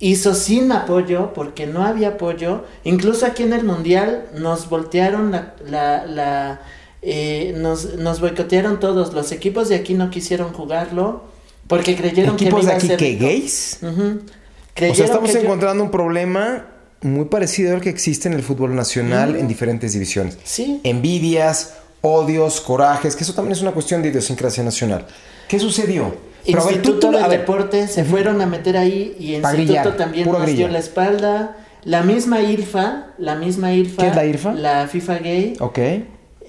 hizo sin apoyo porque no había apoyo. Incluso aquí en el mundial nos voltearon la, la, la, eh, nos, nos boicotearon todos. Los equipos de aquí no quisieron jugarlo porque creyeron ¿Equipos que de iba a aquí ser- que gays? O sea, estamos yo- encontrando un problema muy parecido al que existe en el fútbol nacional en diferentes divisiones. Sí. Envidias, odios, corajes, que eso también es una cuestión de idiosincrasia nacional. ¿Qué sucedió? Instituto tú- a del ver, Deporte se fueron a meter ahí y Pa' Instituto también nos dio la espalda. La misma IRFA, la misma IRFA. ¿Qué es la IRFA? La FIFA Gay. Ok.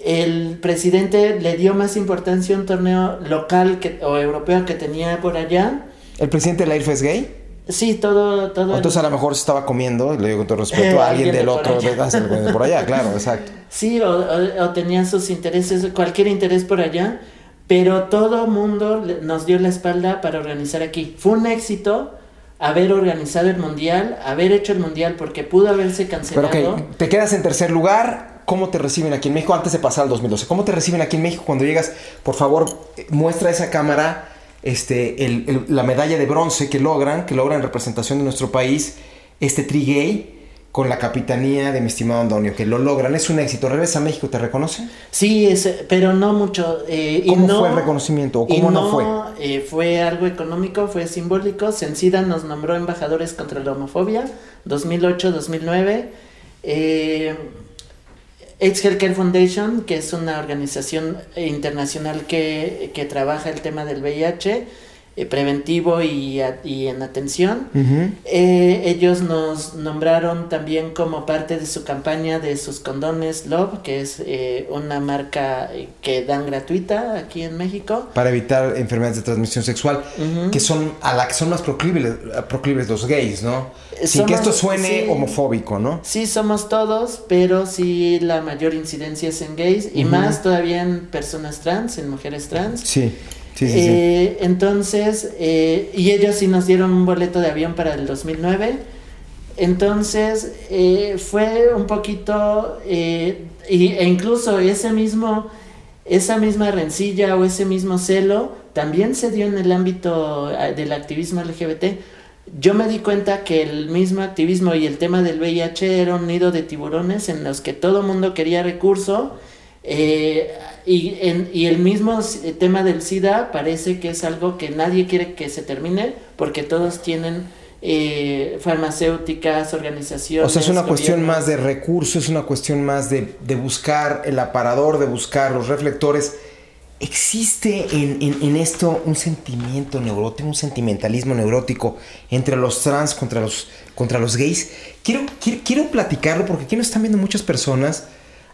El presidente le dio más importancia a un torneo local que, o europeo que tenía por allá. ¿El presidente de la IRFA es gay? Sí, todo, todo. el- Entonces a lo mejor se estaba comiendo, lo digo con todo respeto, Eh, *laughs* a alguien alguien de del otro, de, de por allá, claro, exacto. Sí, o, o- o tenía sus intereses, cualquier interés por allá, pero todo mundo nos dio la espalda para organizar aquí. Fue un éxito haber organizado el mundial, haber hecho el mundial porque pudo haberse Pero cancelado. ok, te quedas en tercer lugar, cómo te reciben aquí en México antes de pasar al 2012. ¿Cómo te reciben aquí en México cuando llegas? Por favor, eh, muestra esa cámara este, la medalla de bronce que logran, que logran en representación de nuestro país, este Trigay con la capitanía de mi estimado Antonio, que lo logran, es un éxito. ¿Regresa a México? ¿Te reconoce? Sí, pero no mucho. Eh, ¿Cómo fue el reconocimiento o cómo no, fue? Eh, fue algo económico, fue simbólico. Sencida nos nombró embajadores contra la homofobia, 2008-2009. Eh, AIDS Healthcare Foundation, que es una organización internacional que, que trabaja el tema del VIH, eh, preventivo y, en atención. Eh, ellos nos nombraron también como parte de su campaña de sus condones Love, que es eh, una marca que dan gratuita aquí en México. Para evitar enfermedades de transmisión sexual, que son a la que son más proclives, proclives los gays, ¿no? Sin que esto suene homofóbico, ¿no? Sí, somos todos, pero sí la mayor incidencia es en gays y más todavía en personas trans, en mujeres trans. Sí. Eh, entonces, eh, y ellos sí nos dieron un boleto de avión para el 2009. Entonces, eh, fue un poquito, e incluso ese mismo, esa misma rencilla o ese mismo celo también se dio en el ámbito del activismo LGBT. Yo me di cuenta que el mismo activismo y el tema del VIH era un nido de tiburones en los que todo mundo quería recurso eh, y, en, y el mismo tema del SIDA parece que es algo que nadie quiere que se termine porque todos tienen eh, farmacéuticas, organizaciones. O sea, es una cuestión más de recursos, es una cuestión más de, de, buscar el aparador, de buscar los reflectores. ¿Existe en, en, en, esto un sentimiento neurótico, un sentimentalismo neurótico entre los trans contra los, contra los gays? Quiero, quiero, quiero platicarlo porque aquí nos están viendo muchas personas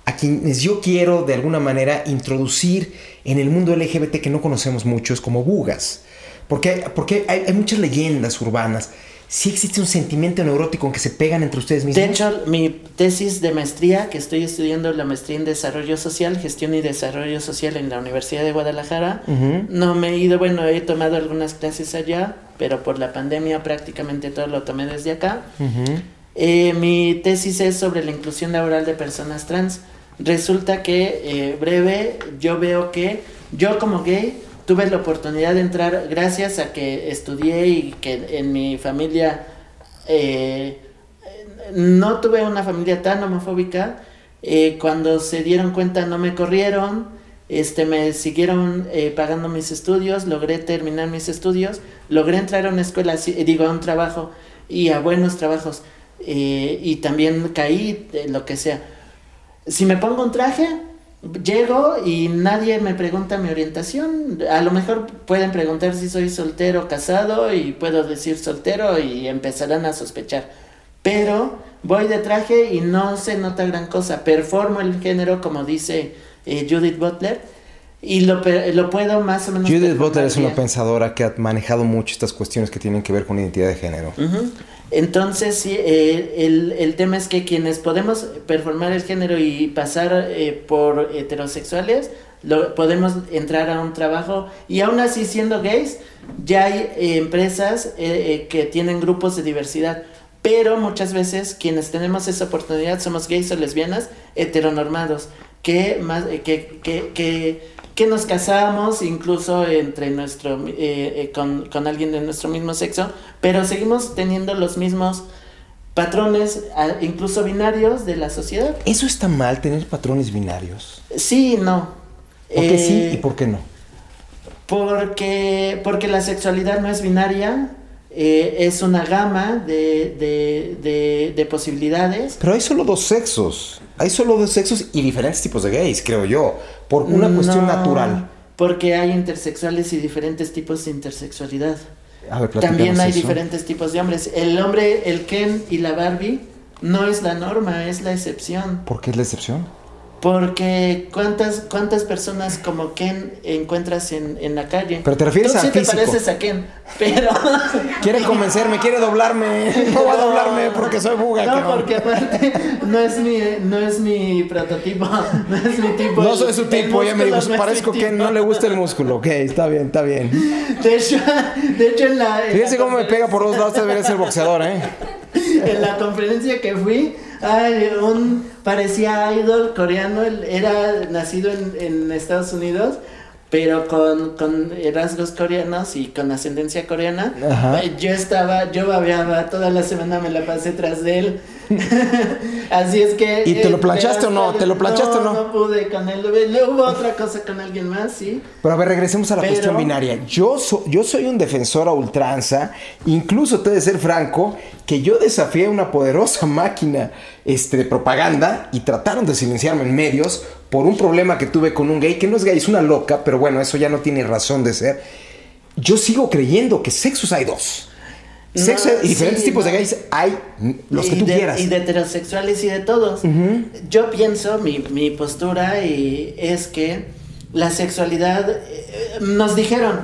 a quienes yo quiero de alguna manera introducir en el mundo LGBT que no conocemos muchos como bugas. Porque, porque hay, muchas leyendas urbanas. Si existe un sentimiento neurótico en que se pegan entre ustedes mismos. De hecho, mi tesis de maestría, que estoy estudiando la maestría en Desarrollo Social, Gestión y Desarrollo Social en la Universidad de Guadalajara, no me he ido, bueno, he tomado algunas clases allá, pero por la pandemia prácticamente todo lo tomé desde acá. Eh, mi tesis es sobre la inclusión laboral de personas trans. Resulta que, eh, breve, yo veo que yo como gay tuve la oportunidad de entrar gracias a que estudié y que en mi familia eh, no tuve una familia tan homofóbica. cuando se dieron cuenta no me corrieron, este, me siguieron pagando mis estudios, logré terminar mis estudios, logré entrar a una escuela, digo, a un trabajo y a buenos trabajos. Eh, y también caí, lo que sea. Si me pongo un traje, llego y nadie me pregunta mi orientación. A lo mejor pueden preguntar si soy soltero o casado y puedo decir soltero y empezarán a sospechar. Pero voy de traje y no se nota gran cosa. Performo el género como dice eh, Judith Butler y lo, lo, puedo más o menos... Judith Butler es una pensadora que ha manejado mucho estas cuestiones que tienen que ver con identidad de género. Entonces, sí, eh, el, el, tema es que quienes podemos performar el género y pasar eh, por heterosexuales, lo, podemos entrar a un trabajo y aún así siendo gays, ya hay eh, empresas que tienen grupos de diversidad. Pero muchas veces quienes tenemos esa oportunidad somos gays o lesbianas heteronormados, que, más, que, que, que que nos casamos incluso entre nuestro eh, eh, con, con, alguien de nuestro mismo sexo, pero seguimos teniendo los mismos patrones, incluso binarios de la sociedad. ¿Eso está mal, tener patrones binarios? Sí, no. ¿Por qué sí y por qué no? Porque, porque la sexualidad no es binaria, eh, es una gama de, de, de, de, posibilidades. Pero hay solo dos sexos. Hay solo dos sexos y diferentes tipos de gays, creo yo, por una cuestión natural. Porque hay intersexuales y diferentes tipos de intersexualidad. También hay diferentes tipos de hombres. El hombre, el Ken y la Barbie no es la norma, es la excepción. ¿Por qué es la excepción? Porque ¿cuántas, cuántas personas como Ken encuentras en, en la calle? Pero te refieres Tú a sí físico. te pareces a Ken, pero... *laughs* quiere convencerme, quiere doblarme. No va a doblarme porque soy buga. No, porque aparte no es mi, no es mi prototipo, *laughs* no es mi tipo. No soy su tipo, ya me dijo, parezco que no le gusta el músculo. Ok, está bien, está bien. De hecho, de hecho en la... Fíjense cómo me pega por dos lados, debería ser boxeador, ¿eh? *laughs* En la conferencia que fui Ay, un parecía idol coreano, él era nacido en, en Estados Unidos, pero con, con rasgos coreanos y con ascendencia coreana. Ajá. Yo estaba, yo babeaba, toda la semana me la pasé tras de él. *laughs* Así es que... ¿Y te lo eh, planchaste o no? ¿Te lo planchaste o no? No pude con él. Hubo otra cosa con alguien más, sí. Pero a ver, regresemos a la Pero- cuestión binaria. Yo, so- yo soy un defensor a ultranza, incluso te he de ser franco, que yo desafié una poderosa *laughs* máquina este, de propaganda y trataron de silenciarme en medios por un problema que tuve con un gay, que no es gay, es una loca, pero bueno, eso ya no tiene razón de ser. Yo sigo creyendo que sexos hay dos. No, Sexo y diferentes sí, tipos de gays hay los que y tú de, quieras. Y de heterosexuales y de todos. Yo pienso, mi, mi postura y es que la sexualidad, eh, nos dijeron,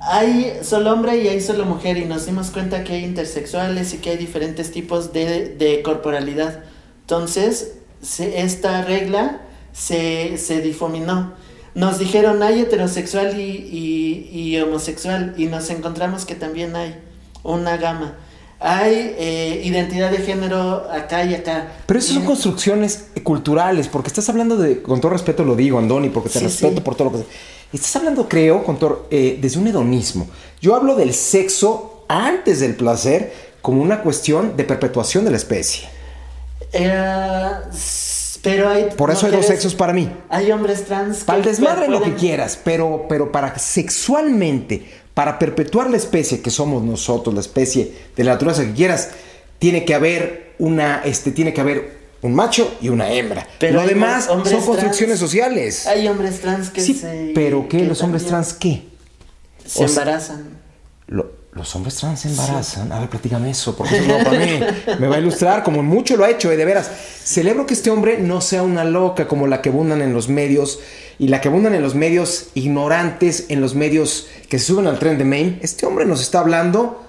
hay solo hombre y hay solo mujer y nos dimos cuenta que hay intersexuales y que hay diferentes tipos de, de corporalidad. Entonces, se- esta regla se, se difuminó. Nos dijeron hay heterosexual y, y- y homosexual y nos encontramos que también hay una gama. Hay eh, identidad de género acá y acá. Pero esas son construcciones culturales, porque estás hablando de, con todo respeto lo digo, Andoni, porque te Sí, respeto sí. por todo lo que... Estás hablando, creo, con todo, eh, desde un hedonismo. Yo hablo del sexo antes del placer como una cuestión de perpetuación de la especie. Eh, pero hay. Por eso hay dos sexos para mí. Hay hombres trans. Para el desmadre lo que quieras, pero, pero para sexualmente, para perpetuar la especie que somos nosotros, la especie de la naturaleza que quieras, tiene que haber una, este, tiene que haber un macho y una hembra. Pero lo demás son construcciones trans. sociales. Hay hombres trans que sí, se. pero ¿qué? que ¿Los hombres trans qué? Se o sea- embarazan. Lo- los hombres trans se embarazan. A ver, platícame eso, porque eso es nuevo para mí. *laughs* Me va a ilustrar, como mucho lo ha hecho, eh, de veras. Celebro que este hombre no sea una loca como la que abundan en los medios y la que abundan en los medios ignorantes, en los medios que se suben al tren de Maine. Este hombre nos está hablando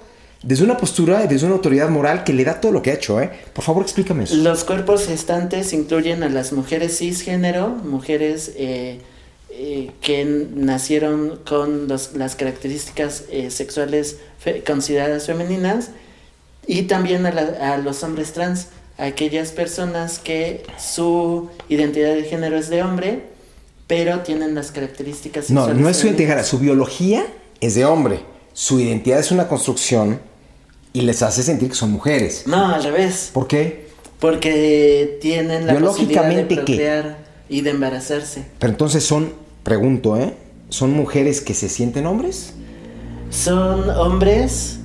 desde una postura y desde una autoridad moral que le da todo lo que ha hecho, ¿eh? Por favor, explícame eso. Los cuerpos gestantes incluyen a las mujeres cisgénero, mujeres eh, eh, que nacieron con los- las características eh, sexuales fe- consideradas femeninas, y también a, la- a los hombres trans, aquellas personas que su identidad de género es de hombre, pero tienen las características No, sexuales no es su identidad, su biología es de hombre. Su identidad es una construcción y les hace sentir que son mujeres. No, al revés. ¿Por qué? Porque tienen la posibilidad de Biológicamente, ¿qué? procrear y de embarazarse. Pero entonces son, pregunto, ¿eh? ¿Son mujeres que se sienten hombres? Son hombres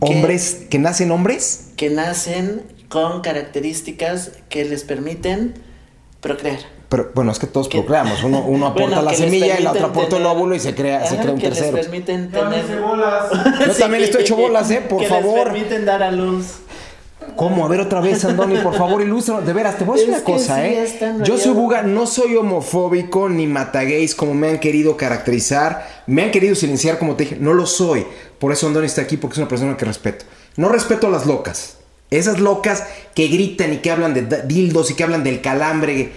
¿Hombres que nacen hombres? que nacen con características que les permiten procrear. Pero bueno, es que todos procreamos. Uno, uno *laughs* aporta Bueno, la semilla y la otra aporta el óvulo y se crea, se crea un que tercero. les permiten tener... Yo *laughs* también le estoy hecho bolas, ¿eh? Por que favor. les permiten dar a luz. ¿Cómo? A ver otra vez, Andoni, por favor, ilústranos. De veras, te voy a decir Es una que cosa, sí, ¿eh? Yo soy buga, no soy homofóbico ni matagays como me han querido caracterizar. Me han querido silenciar como te dije. No lo soy. Por eso Andoni está aquí, porque es una persona que respeto. No respeto a las locas. Esas locas que gritan y que hablan de dildos y que hablan del calambre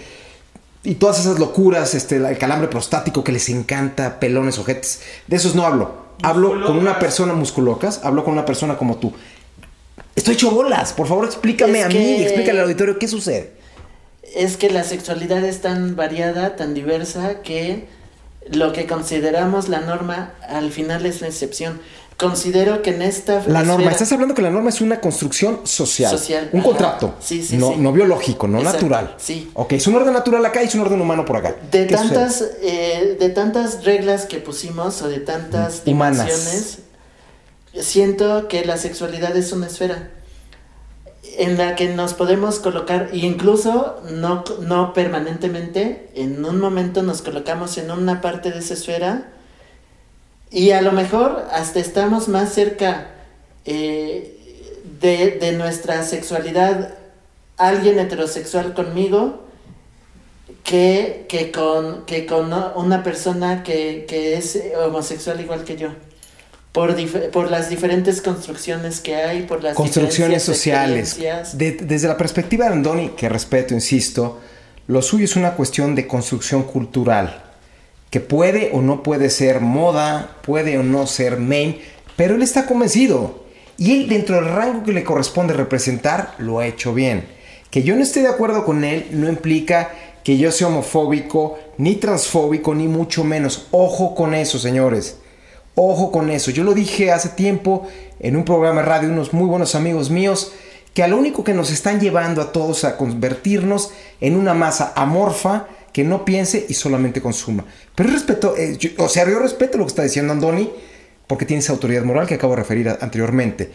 y todas esas locuras, este, el calambre prostático que les encanta, pelones, ojetes. De esos no hablo. Hablo con una persona musculocas, hablo con una persona como tú. Estoy hecho bolas. Por favor, explícame Es a mí, que- explícale al auditorio qué sucede. Es que la sexualidad es tan variada, tan diversa, que lo que consideramos la norma al final es la excepción. Considero que en esta La norma, esfera- estás hablando que la norma es una construcción social. Social, un ajá. contrato. Sí, sí, no, sí. no biológico, no Exacto, natural. sí. Ok, es un orden natural acá y es un orden humano por acá. De tantas, eh, de tantas reglas que pusimos o de tantas humanas. dimensiones, siento que la sexualidad es una esfera en la que nos podemos colocar, e incluso no, no permanentemente, en un momento nos colocamos en una parte de esa esfera y a lo mejor hasta estamos más cerca eh, de, de nuestra sexualidad, alguien heterosexual conmigo, que, que, con, que con una persona que, que es homosexual igual que yo. Por, por las diferentes construcciones que hay, por las Construcciones sociales. De- desde la perspectiva de Andoni, que respeto, insisto, lo suyo es una cuestión de construcción cultural. Que puede o no puede ser moda, puede o no ser main, pero él está convencido. Y él, dentro del rango que le corresponde representar, lo ha hecho bien. Que yo no esté de acuerdo con él no implica que yo sea homofóbico, ni transfóbico, ni mucho menos. Ojo con eso, señores. Ojo con eso. Yo lo dije hace tiempo en un programa de radio, unos muy buenos amigos míos, que a lo único que nos están llevando a todos a convertirnos en una masa amorfa que no piense y solamente consuma. Pero respeto, eh, o sea, yo respeto lo que está diciendo Andoni, porque tiene esa autoridad moral que acabo de referir anteriormente.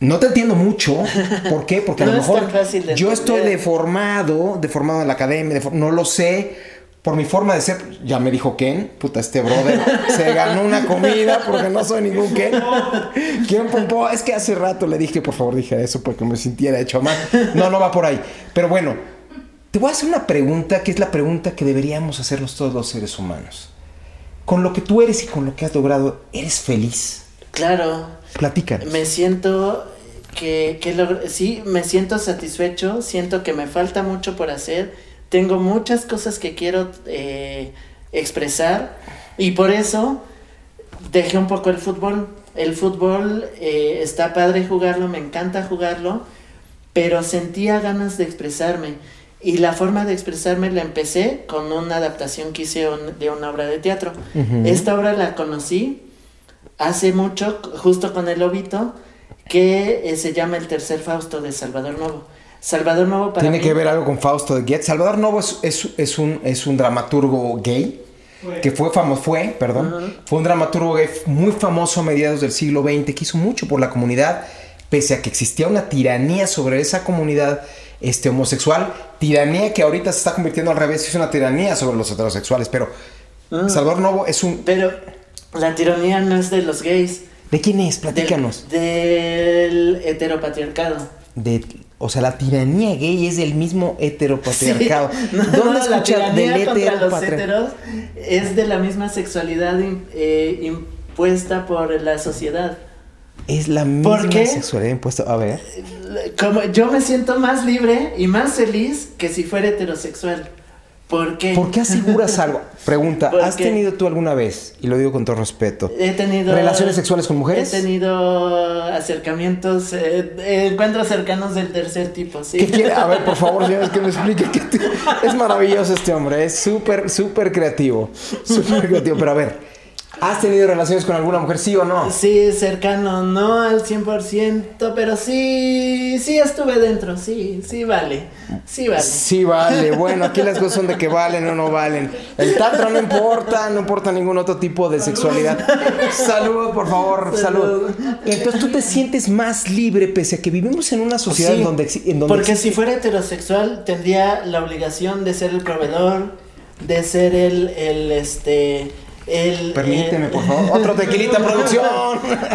No te entiendo mucho. ¿Por qué? Porque a *laughs* lo mejor yo estoy deformado, deformado en la academia, no lo sé por mi forma de ser, ya me dijo Ken, puta, este brother se ganó una comida porque no soy ningún Ken. ¿Quién pompó? Es que hace rato le dije, por favor, dije eso porque me sintiera hecho mal. No, no va por ahí. Pero bueno, te voy a hacer una pregunta que es la pregunta que deberíamos hacernos todos los seres humanos. Con lo que tú eres y con lo que has logrado, ¿eres feliz? Claro. Platícanos. Me siento que, que sí, me siento satisfecho, siento que me falta mucho por hacer tengo muchas cosas que quiero eh, expresar y por eso dejé un poco el fútbol. El fútbol eh, está padre jugarlo, me encanta jugarlo, pero sentía ganas de expresarme. Y la forma de expresarme la empecé con una adaptación que hice de una obra de teatro. Esta obra la conocí hace mucho, justo con el Lobito, que eh, se llama El Tercer Fausto de Salvador Novo. Salvador Novo para Tiene que ver algo con Fausto de Goethe. Salvador Novo es, un, es un dramaturgo gay. Que fue famoso, fue, perdón, fue un dramaturgo gay muy famoso a mediados del siglo XX, que hizo mucho por la comunidad, pese a que existía una tiranía sobre esa comunidad este, homosexual, tiranía que ahorita se está convirtiendo al revés, es una tiranía sobre los heterosexuales, pero ah. Salvador Novo es un... Pero la tiranía no es de los gays. ¿De quién es? Platícanos. Del, del heteropatriarcado. De o sea, la tiranía gay es del mismo heteropatriarcado. *laughs* ¿Dónde no, la tiranía contra los heteros es de la misma sexualidad eh, impuesta por la sociedad. Es la misma sexualidad impuesta. A ver. Como yo me siento más libre y más feliz que si fuera heterosexual. ¿Por qué? ¿Por qué aseguras *laughs* algo? Pregunta, ¿has tenido tú alguna vez, y lo digo con todo respeto, he tenido relaciones sexuales con mujeres? He tenido acercamientos, eh, encuentros cercanos del tercer tipo, sí. ¿Qué quiere? A ver, por *laughs* favor, señores, que me explique. Es maravilloso este hombre, es súper, súper creativo, súper creativo, pero a ver, ¿Has tenido relaciones con alguna mujer, sí o no? Sí, cercano, no al 100%, pero sí, sí estuve dentro, sí, sí vale, sí vale. Sí vale, bueno, aquí las cosas son de que valen o no valen. El tantra no importa, no importa ningún otro tipo de sexualidad. Salud, por favor, salud. Entonces tú te sientes más libre pese a que vivimos en una sociedad en donde... En donde porque si fuera heterosexual tendría la obligación de ser el proveedor, de ser el, el este Permíteme, por favor. Otro tequilita *laughs* producción.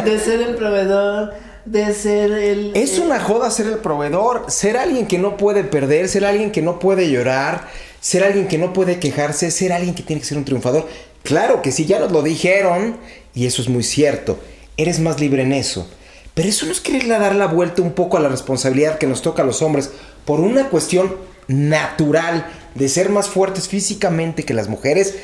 De ser el proveedor. De ser el. Es una joda ser el proveedor. Ser alguien que no puede perder. Ser alguien que no puede llorar. Ser alguien que no puede quejarse. Ser alguien que tiene que ser un triunfador. Claro que sí, ya nos lo dijeron. Y eso es muy cierto. Eres más libre en eso. Pero eso no es quererle dar la vuelta un poco a la responsabilidad que nos toca a los hombres por una cuestión natural de ser más fuertes físicamente que las mujeres.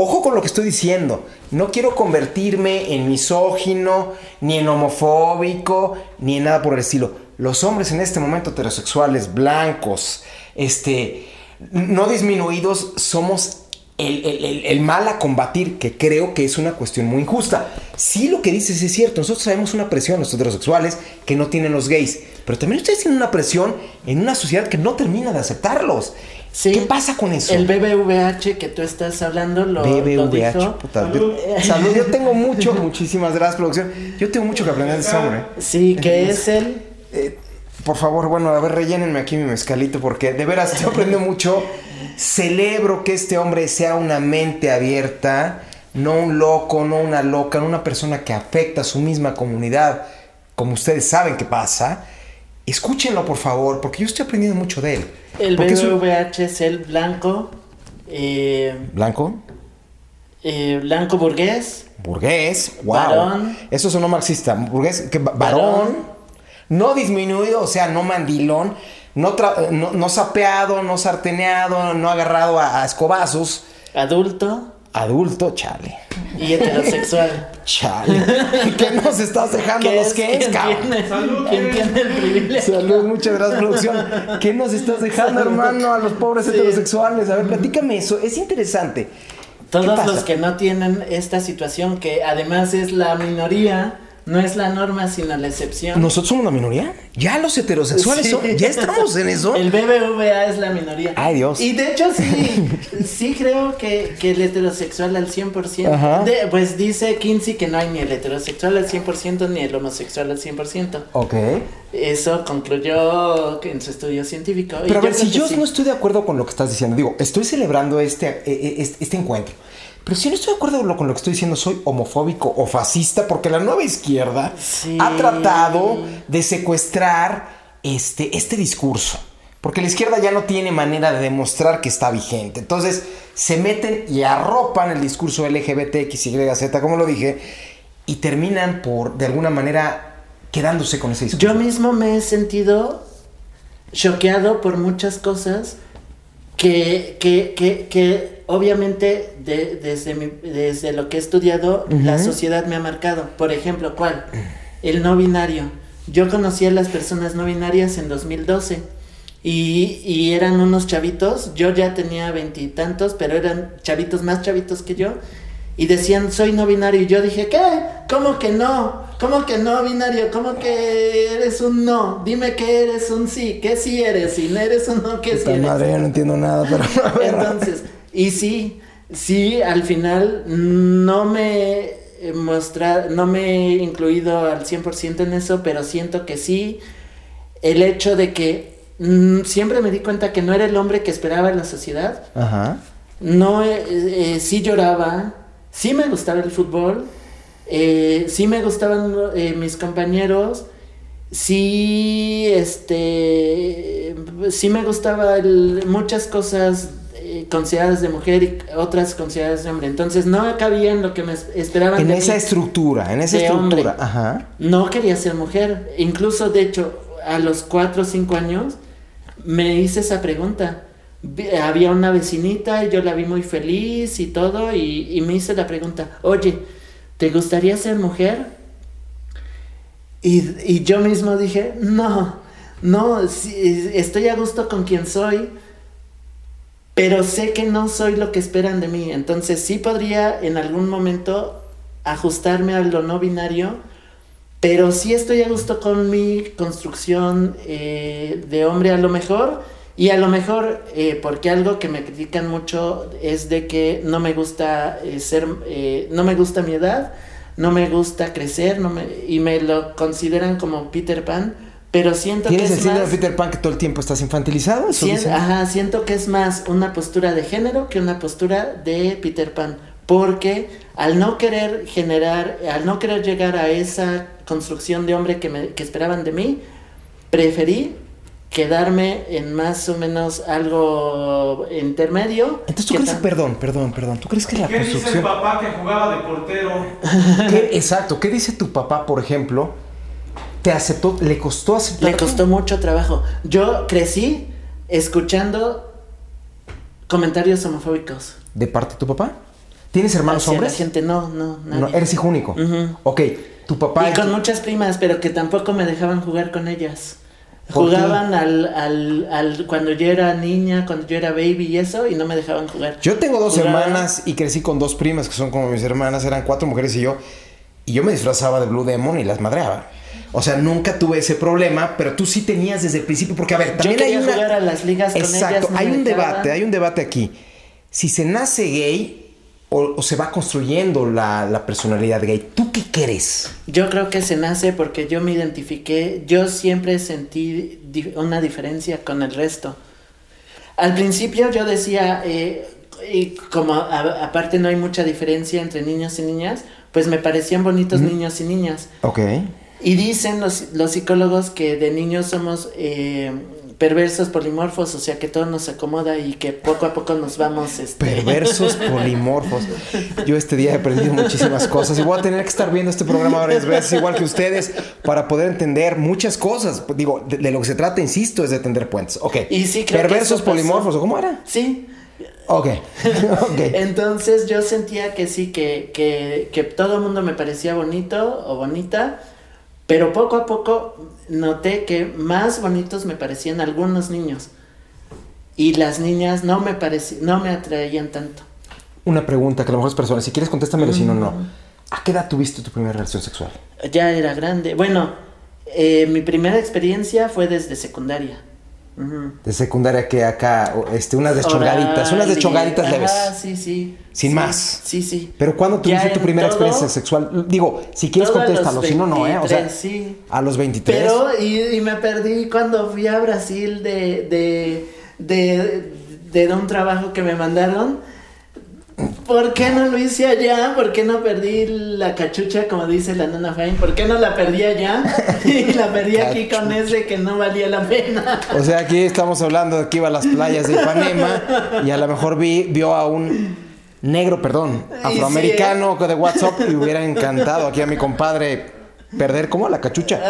Ojo con lo que estoy diciendo. No quiero convertirme en misógino, ni en homofóbico, ni en nada por el estilo. Los hombres en este momento heterosexuales, blancos, este, no disminuidos, somos el, mal a combatir, que creo que es una cuestión muy injusta. Sí, lo que dices es cierto. Nosotros sabemos una presión, los heterosexuales, que no tienen los gays. Pero también ustedes tienen una presión en una sociedad que no termina de aceptarlos. ¿Qué pasa con eso? El BBVH que tú estás hablando lo, BBVH, Puta, *laughs* salud, yo tengo mucho, muchísimas gracias, producción. Yo tengo mucho que aprender de ese hombre. Sí, que es el... Eh, por favor, bueno, a ver, rellénenme aquí mi mezcalito porque de veras yo aprendo mucho. Celebro que este hombre sea una mente abierta, no un loco, no una loca, no una persona que afecta a su misma comunidad, como ustedes saben que pasa. Escúchenlo, por favor, porque yo estoy aprendiendo mucho de él. El BBVH es el blanco. Eh, ¿Blanco? Eh, blanco burgués. Burgués, wow. Varón. Eso es un no marxista. Burgués, que, varón, No disminuido, o sea, no mandilón. No, no, sapeado, no sarteneado, no agarrado a, escobazos. Adulto. Adulto, chale. Y heterosexual. Chale. ¿Qué nos estás dejando los que es, cabrón? ¿Quién tiene el privilegio? Salud, muchas gracias, producción. ¿Qué nos estás dejando, hermano, a los pobres Sí. heterosexuales? A ver, platícame eso. Es interesante. Todos los que no tienen esta situación, que además es la minoría, no es la norma, sino la excepción. ¿Nosotros somos una minoría? ¿Ya los heterosexuales Sí. son? ¿Ya estamos en eso? El BBVA es la minoría. Ay, Dios. Y de hecho sí, *laughs* sí creo que, que el heterosexual al 100%. Ajá. de- pues dice Kinsey que no hay ni el heterosexual al 100% ni el homosexual al 100%. Ok. Eso concluyó en su estudio científico. Y Pero a ver, si yo sí. no estoy de acuerdo con lo que estás diciendo, digo, estoy celebrando este, eh, eh, este, este encuentro. Pero si no estoy de acuerdo con lo- que estoy diciendo, soy homofóbico o fascista, porque la nueva izquierda Sí. ha tratado de secuestrar este, este discurso. Porque la izquierda ya no tiene manera de demostrar que está vigente. Entonces se meten y arropan el discurso LGBT, XYZ, como lo dije, y terminan por, de alguna manera, quedándose con ese discurso. Yo mismo me he sentido choqueado por muchas cosas que, que, que, que obviamente de- desde, mi- desde lo que he estudiado la sociedad me ha marcado. Por ejemplo, ¿cuál? El no binario. Yo conocí a las personas no binarias en 2012 y, y eran unos chavitos, yo ya tenía veintitantos, pero eran chavitos más chavitos que yo y decían soy no binario y yo dije, ¿qué? ¿Cómo que no? ¿Cómo que no binario? ¿Cómo que eres un no? Dime que eres un sí, ¿qué sí eres? Si no eres un no, ¿qué sí eres? madre, yo no entiendo nada, pero. *laughs* Entonces, y sí, sí, al final no me he mostra- no me he incluido al 100% en eso, pero siento que sí, el hecho de que mm, siempre me di cuenta que no era el hombre que esperaba la sociedad, Ajá. no, eh, eh, sí lloraba, sí me gustaba el fútbol, eh, sí me gustaban eh, mis compañeros, sí, este, sí me gustaba el- muchas cosas consideradas de mujer y otras consideradas de hombre. Entonces no cabía en lo que me es- esperaban En de esa mí. estructura, en esa de estructura. hombre. Ajá. No quería ser mujer. Incluso, de hecho, a los 4 o 5 años me hice esa pregunta. Había una vecinita y yo la vi muy feliz y todo y, y me hice la pregunta, oye, ¿te gustaría ser mujer? Y, y yo mismo dije, no, no, estoy a gusto con quien soy, pero sé que no soy lo que esperan de mí. Entonces sí podría en algún momento ajustarme a lo no binario, pero sí estoy a gusto con mi construcción eh, de hombre a lo mejor. Y a lo mejor, eh, porque algo que me critican mucho es de que no me gusta eh, ser, eh, no me gusta mi edad, no me gusta crecer, no me, y me lo consideran como Peter Pan, pero siento que ¿Tienes el es síndrome más, de Peter Pan que todo el tiempo estás infantilizado? ¿Eso sien- dicen? ajá, siento que es más una postura de género que una postura de Peter Pan, porque al no querer generar, al no querer llegar a esa construcción de hombre que, me, que esperaban de mí, preferí quedarme en más o menos algo intermedio. Entonces tú crees, tan- perdón, perdón, perdón, ¿tú crees que la ¿Qué dice el construcción... papá que jugaba de portero? *laughs* ¿Qué- exacto, ¿qué dice tu papá, por ejemplo? ¿Te aceptó, le costó aceptar? Le costó mucho trabajo. Yo crecí escuchando comentarios homofóbicos. ¿De parte de tu papá? ¿Tienes hermanos Hacia hombres? La gente, no, no, nadie. No, eres hijo único. Ujú. Ok, tu papá... Y con muchas primas, pero que tampoco me dejaban jugar con ellas. Jugaban al, al, al cuando yo era niña, cuando yo era baby y eso, y no me dejaban jugar. Yo tengo dos Jugaban- hermanas y crecí con dos primas que son como mis hermanas, eran cuatro mujeres y yo. Y yo me disfrazaba de Blue Demon y las madreaba. O sea, nunca tuve ese problema, pero tú sí tenías desde el principio, porque a ver, Yo también hay quería una... jugar a las ligas con Exacto, ellas. no hay un dejaban. debate, hay un debate aquí. Si se nace gay o, o se va construyendo la, la personalidad gay, ¿tú qué crees? Yo creo que se nace porque yo me identifiqué, yo siempre sentí di- una diferencia con el resto. Al principio yo decía, eh, y como a- aparte no hay mucha diferencia entre niños y niñas, pues me parecían bonitos niños y niñas. Ok. Y dicen los, los psicólogos que de niños somos eh, perversos polimorfos, o sea que todo nos acomoda y que poco a poco nos vamos... Este, Perversos *laughs* polimorfos. Yo este día he aprendido muchísimas cosas y voy a tener que estar viendo este programa varias veces, igual que ustedes, para poder entender muchas cosas. Digo, de, de lo que se trata, insisto, es de tender puentes. Ok. Y sí, creo Perversos polimorfos, ¿o cómo era? Sí, Ok, *laughs* ok. Entonces yo sentía que sí, que, que, que todo el mundo me parecía bonito o bonita, pero poco a poco noté que más bonitos me parecían algunos niños. Y las niñas no me no me atraían tanto. Una pregunta que a lo mejor es personal. Si quieres, contéstamelo, si no, no. Mm. ¿A qué edad tuviste tu primera relación sexual? Ya era grande. Bueno, eh, mi primera experiencia fue desde secundaria. De secundaria que acá, este, unas deschongaditas, unas Oral y- deschongaditas leves. Ah, sí, sí. Sin Sí, más. Sí, sí. Pero ¿cuándo tuviste tu primera todo- experiencia sexual? Digo, si quieres contéstalo, si no, no, ¿eh? O sea, 23, sí. a los 23. Pero, y, y me perdí cuando fui a Brasil de, de, de, de un trabajo que me mandaron. ¿Por qué no lo hice allá? ¿Por qué no perdí la cachucha, como dice la nana Fine? ¿Por qué no la perdí allá? *laughs* y la perdí aquí con ese que no valía la pena. O sea, aquí estamos hablando de que iba a las playas de Ipanema y a lo mejor vi, vio a un negro, perdón, afroamericano de WhatsApp y hubiera encantado aquí a mi compadre perder como la cachucha.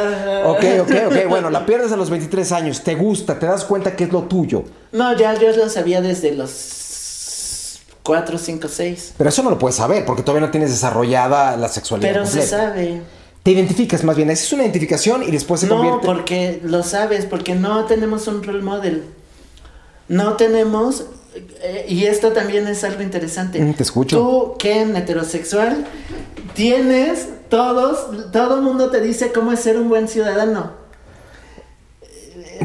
Ok, ok, ok. Bueno, la pierdes a los 23 años, te gusta, te das cuenta que es lo tuyo. No, ya yo lo sabía desde los 4, 5, 6. Pero eso no lo puedes saber porque todavía no tienes desarrollada la sexualidad. Pero se sabe. Te identificas más bien, es una identificación y después se No, convierte. porque lo sabes, porque no tenemos un role model. No tenemos, eh, y esto también es algo interesante. Mm, te escucho. Tú, Ken, heterosexual, tienes todos, todo el mundo te dice cómo es ser un buen ciudadano.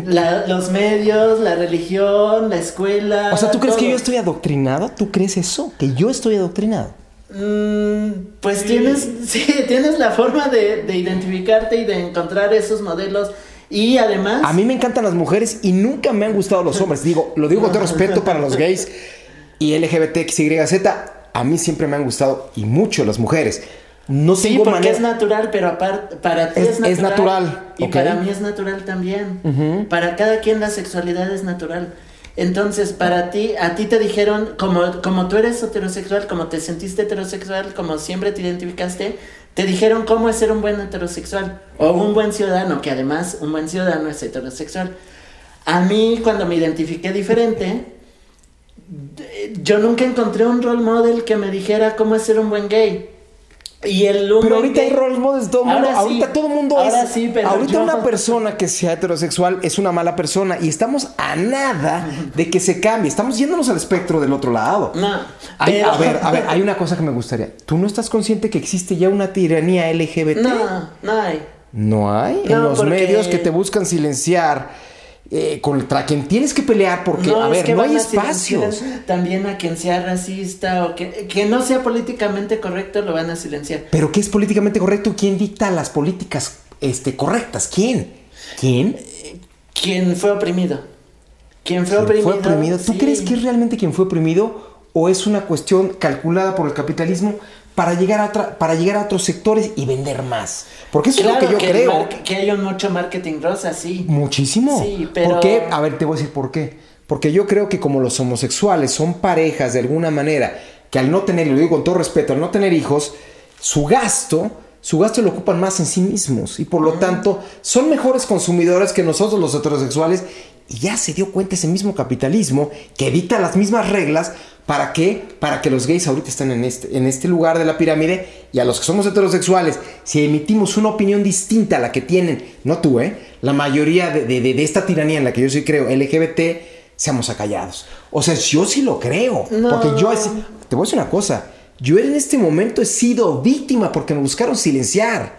La- los medios, la religión, la escuela. O sea, ¿tú crees que yo estoy adoctrinado? ¿Tú crees eso? Que yo estoy adoctrinado. Mm, pues tienes, *laughs* sí, tienes la forma de, de identificarte y de encontrar esos modelos. Y además. A mí me encantan las mujeres y nunca me han gustado los hombres. Digo, lo digo con todo respeto para los gays y LGBTXYZ. A mí siempre me han gustado y mucho las mujeres. No Sí, tengo porque manera. es natural, pero aparte para ti Es- es, natural. es natural, Y para mí es natural también. Para cada quien la sexualidad es natural. Entonces, para ti, a ti te dijeron, como, como tú eres heterosexual, como te sentiste heterosexual, como siempre te identificaste, te dijeron cómo es ser un buen heterosexual o un buen ciudadano, que además un buen ciudadano es heterosexual. A mí, cuando me identifiqué diferente, yo nunca encontré un role model que me dijera cómo es ser un buen gay. Y el Pero ahorita hay gay- role models de todo el mundo. Sí, ahorita todo el mundo ahora es. sí, pero ahorita yo- una persona que sea heterosexual es una mala persona y estamos a nada de que se cambie. Estamos yéndonos al espectro del otro lado. No, Hay- pero- A ver, a ver, hay una cosa que me gustaría. ¿Tú no estás consciente que existe ya una tiranía LGBT? No, no hay. No hay. en los porque- medios que te buscan silenciar, eh, contra quien tienes que pelear porque, a es ver, que no hay a espacios. También a quien sea racista o que, que no sea políticamente correcto lo van a silenciar. Pero ¿qué es políticamente correcto? ¿Quién dicta las políticas este, correctas? ¿Quién? ¿Quién? Quien fue oprimido. Quien fue ¿Quién oprimido. fue oprimido? ¿Tú sí. crees que es realmente quien fue oprimido o es una cuestión calculada por el capitalismo para llegar a, otra- para llegar a otros sectores y vender más? Porque eso Claro es lo que yo creo. que hay un mucho marketing rosa, sí. Muchísimo. Sí, pero- ¿Por qué? A ver, te voy a decir por qué. Porque yo creo que como los homosexuales son parejas de alguna manera, que al no tener, y lo digo con todo respeto, al no tener hijos, su gasto, su gasto lo ocupan más en sí mismos. Y por lo tanto, son mejores consumidores que nosotros los heterosexuales. Y ya se dio cuenta ese mismo capitalismo que evita las mismas reglas. ¿Para qué? Para que los gays ahorita estén en este, en este lugar de la pirámide y a los que somos heterosexuales, si emitimos una opinión distinta a la que tienen, no tú, ¿eh? La mayoría de, de- esta tiranía en la que yo sí creo, LGBT, seamos acallados. O sea, yo sí lo creo. No. Porque yo, te voy a decir una cosa, yo en este momento he sido víctima porque me buscaron silenciar.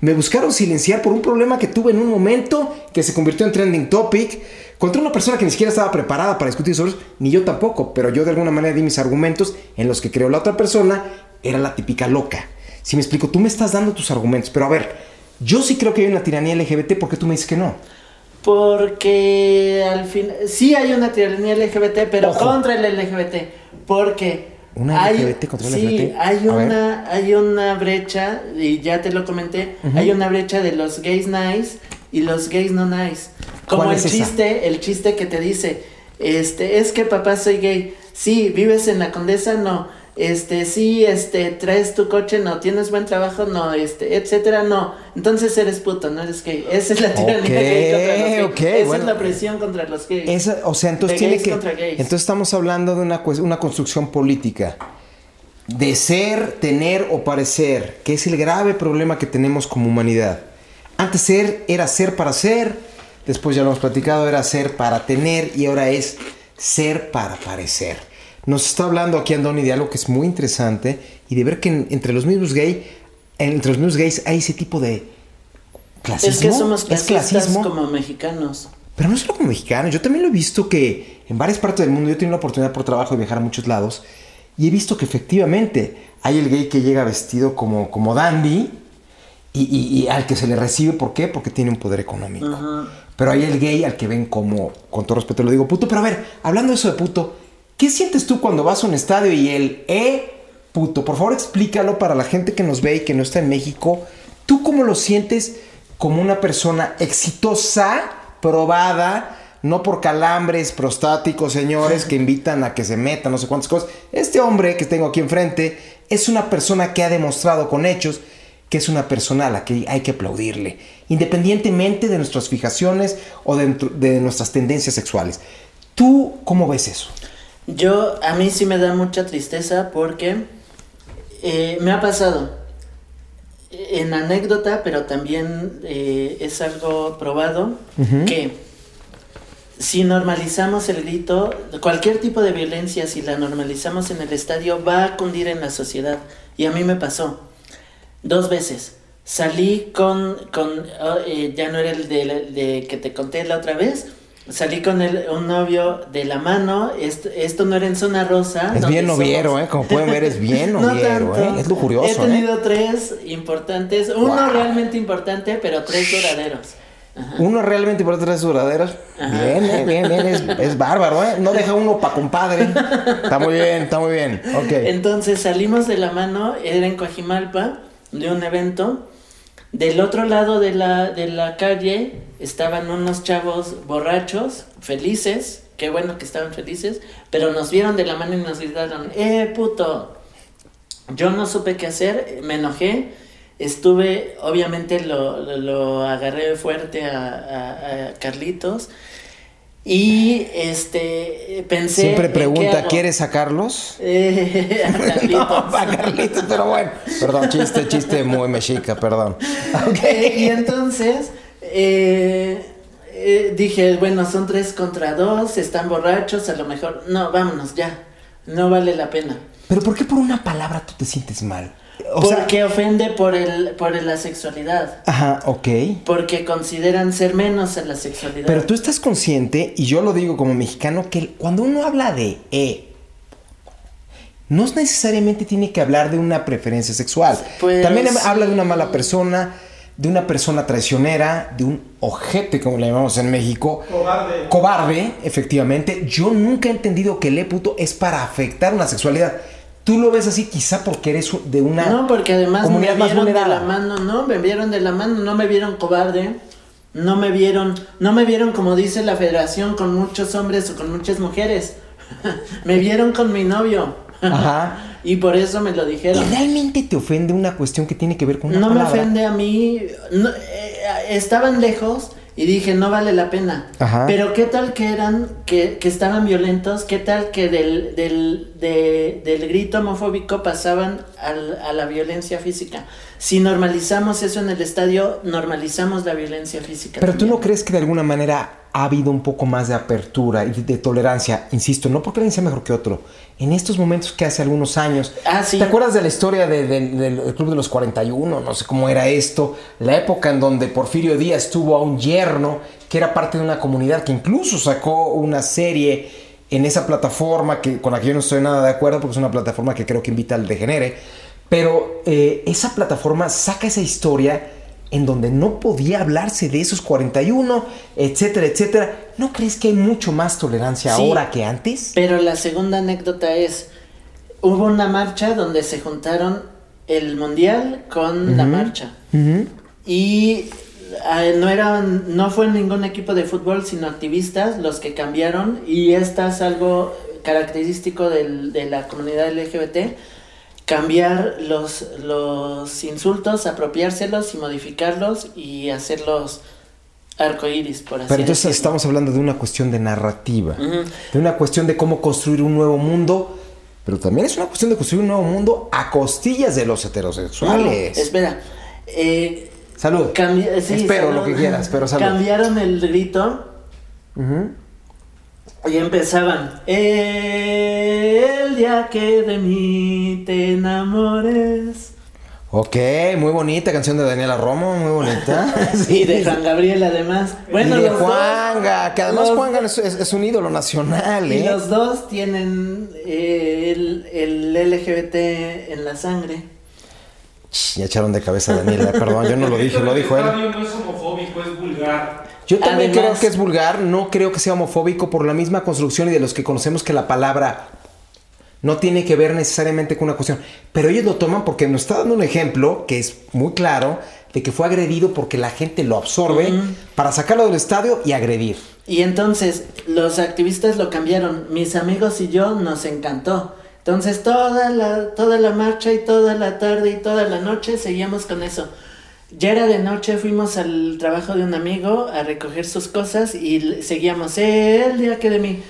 Me buscaron silenciar por un problema que tuve en un momento que se convirtió en trending topic contra una persona que ni siquiera estaba preparada para discutir sobre eso, ni yo tampoco, pero yo de alguna manera di mis argumentos en los que creo la otra persona era la típica loca. Si me explico, tú me estás dando tus argumentos, pero a ver, yo sí creo que hay una tiranía LGBT porque tú me dices que no. Porque al fin, sí hay una tiranía LGBT, pero Ojo. contra el LGBT. Porque Una hay, LGBT contra sí, LGBT. hay A ver. una, hay una brecha, y ya te lo comenté, hay una brecha de los gays nice y los gays no nice. Como ¿Cuál el es esa? chiste, el chiste que te dice, este, es que papá soy gay. Sí, vives en la condesa, no. Este, sí, este, traes tu coche, no, tienes buen trabajo, no, este, etcétera, no. Entonces eres puto, no eres gay. Esa es la tiranía gay contra los gays. Esa bueno. es la presión contra los gays. Esa- o sea, entonces De tiene que. Entonces estamos hablando de una, una construcción política. De ser, tener o parecer, que es el grave problema que tenemos como humanidad. Antes ser era ser para ser, después ya lo hemos platicado, era ser para tener y ahora es ser para parecer. Nos está hablando aquí Andoni de algo que es muy interesante y de ver que en- entre los mismos gay, entre los mismos gays hay ese tipo de clasismo. es que somos Es clasistas clasismo. como mexicanos. Pero no solo como mexicano, yo también lo he visto que en varias partes del mundo, yo he tenido la oportunidad por trabajo de viajar a muchos lados, y he visto que efectivamente hay el gay que llega vestido como, como dandy y, y- y al que se le recibe, ¿por qué? Porque tiene un poder económico. Pero hay el gay al que ven como, con todo respeto lo digo, puto. Pero a ver, hablando de eso de puto, ¿qué sientes tú cuando vas a un estadio y el, eh, puto? Por favor explícalo para la gente que nos ve y que no está en México. ¿Tú cómo lo sientes como una persona exitosa, probada, no por calambres prostáticos, señores, que invitan a que se metan, no sé cuántas cosas? Este hombre que tengo aquí enfrente es una persona que ha demostrado con hechos que es una persona a la que hay que aplaudirle, independientemente de nuestras fijaciones o de, de nuestras tendencias sexuales. ¿Tú cómo ves eso? Yo, a mí sí me da mucha tristeza porque eh, me ha pasado en anécdota, pero también eh, es algo probado, que si normalizamos el grito, cualquier tipo de violencia, si la normalizamos en el estadio, va a cundir en la sociedad. Y a mí me pasó dos veces. Salí con, con oh, eh, ya no era el de, de que te conté la otra vez, salí con el, un novio de la mano, esto, esto no era en zona rosa. Es bien noviero, somos- ¿eh? Como pueden ver, es bien *laughs* No noviero, tanto. ¿eh? Es lujurioso, He ¿eh? tenido tres importantes, uno Wow. realmente importante, pero tres duraderos. Ajá. Uno realmente por tres duraderos. Bien, eh, bien, bien. Es, es bárbaro, ¿eh? No deja uno pa' compadre. Está muy bien, está muy bien. Ok. Entonces salimos de la mano, era en Coajimalpa, de un evento. Del otro lado de la, de la calle estaban unos chavos borrachos, felices, qué bueno que estaban felices, pero nos vieron de la mano y nos gritaron, ¡eh, puto! Yo no supe qué hacer, me enojé, estuve, obviamente lo, lo, agarré fuerte a- a Carlitos y este pensé... Siempre ¿en qué pregunta? ¿quieres sacarlos? Eh, *laughs* a Carlitos. No, a Carlitos, pero bueno. Perdón, chiste, chiste muy mexica, perdón. Eh, y entonces eh, eh, dije, bueno, son tres contra dos, están borrachos, a lo mejor, no, vámonos ya, no vale la pena. Pero ¿por qué por una palabra tú te sientes mal? O sea, porque ofende por el, por la sexualidad, Ajá, ok. porque consideran ser menos en la sexualidad. Pero tú estás consciente, y yo lo digo como mexicano, que cuando uno habla de E, no necesariamente tiene que hablar de una preferencia sexual. Pues, También sí. habla de una mala persona, de una persona traicionera, de un ojete, como le llamamos en México. Cobarde. Cobarde, efectivamente. Yo nunca he entendido que el E puto es para afectar una sexualidad. Tú lo ves así quizá porque eres de una No, porque además me vieron de la mano, no, me vieron de la mano, no me vieron cobarde, no me vieron, no me vieron como dice la federación con muchos hombres o con muchas mujeres, *laughs* me vieron con mi novio. Ajá. *laughs* Y por eso me lo ¿Y dijeron. realmente te ofende una cuestión que tiene que ver con una No me ofende a mí, no, eh, estaban lejos y dije no vale la pena. Ajá. Pero qué tal que eran, que, que estaban violentos, qué tal que del, del, de- del grito homofóbico pasaban al- a la violencia física. Si normalizamos eso en el estadio, normalizamos la violencia física. Pero tú no crees que de alguna manera ha habido un poco más de apertura y de, de tolerancia, insisto, no porque alguien sea mejor que otro, en estos momentos que hace algunos años. Ah, sí. ¿Te acuerdas de la historia de- de- del Club de los 41? No sé cómo era esto, la época en donde Porfirio Díaz tuvo a un yerno que era parte de una comunidad que incluso sacó una serie en esa plataforma que, con la que yo no estoy nada de acuerdo porque es una plataforma que creo que invita al degenere, pero eh, esa plataforma saca esa historia en donde no podía hablarse de esos 41, etcétera, etcétera. ¿No crees que hay mucho más tolerancia Sí. ahora que antes? Pero la segunda anécdota es, hubo una marcha donde se juntaron el mundial con la marcha. Y ah, no eran, no fue ningún equipo de fútbol, sino activistas los que cambiaron. Y esta es algo característico del, de la comunidad LGBT, cambiar los, los insultos, apropiárselos y modificarlos y hacerlos arcoíris, por así Pero entonces decirlo. estamos hablando de una cuestión de narrativa, de una cuestión de cómo construir un nuevo mundo, pero también es una cuestión de construir un nuevo mundo a costillas de los heterosexuales. No, espera. Eh, Salud. sí, Espero salud. lo que quieras, pero salud. Cambiaron el grito Ujú. Y empezaban. El día que de mí te enamores. Ok, muy bonita canción de Daniela Romo, muy bonita. *laughs* Y de Juan Gabriel además. Bueno, y de dos- Juanga, que además los- Juanga es, es- es un ídolo nacional, Y ¿eh? los dos tienen eh, el, el LGBT en la sangre. Ya echaron de cabeza a Daniela, perdón, yo no lo dije, lo dijo él. El no es homofóbico, es vulgar. Yo también Además- creo que es vulgar, no creo que sea homofóbico por la misma construcción y de los que conocemos que la palabra no tiene que ver necesariamente con una cuestión. Pero ellos lo toman porque nos está dando un ejemplo que es muy claro de que fue agredido porque la gente lo absorbe para sacarlo del estadio y agredir. Y entonces los activistas lo cambiaron. Mis amigos y yo nos encantó. Entonces toda la, toda la marcha y toda la tarde y toda la noche seguíamos con eso. Ya era de noche, fuimos al trabajo de un amigo a recoger sus cosas y seguíamos, "Eh, el día que de mí.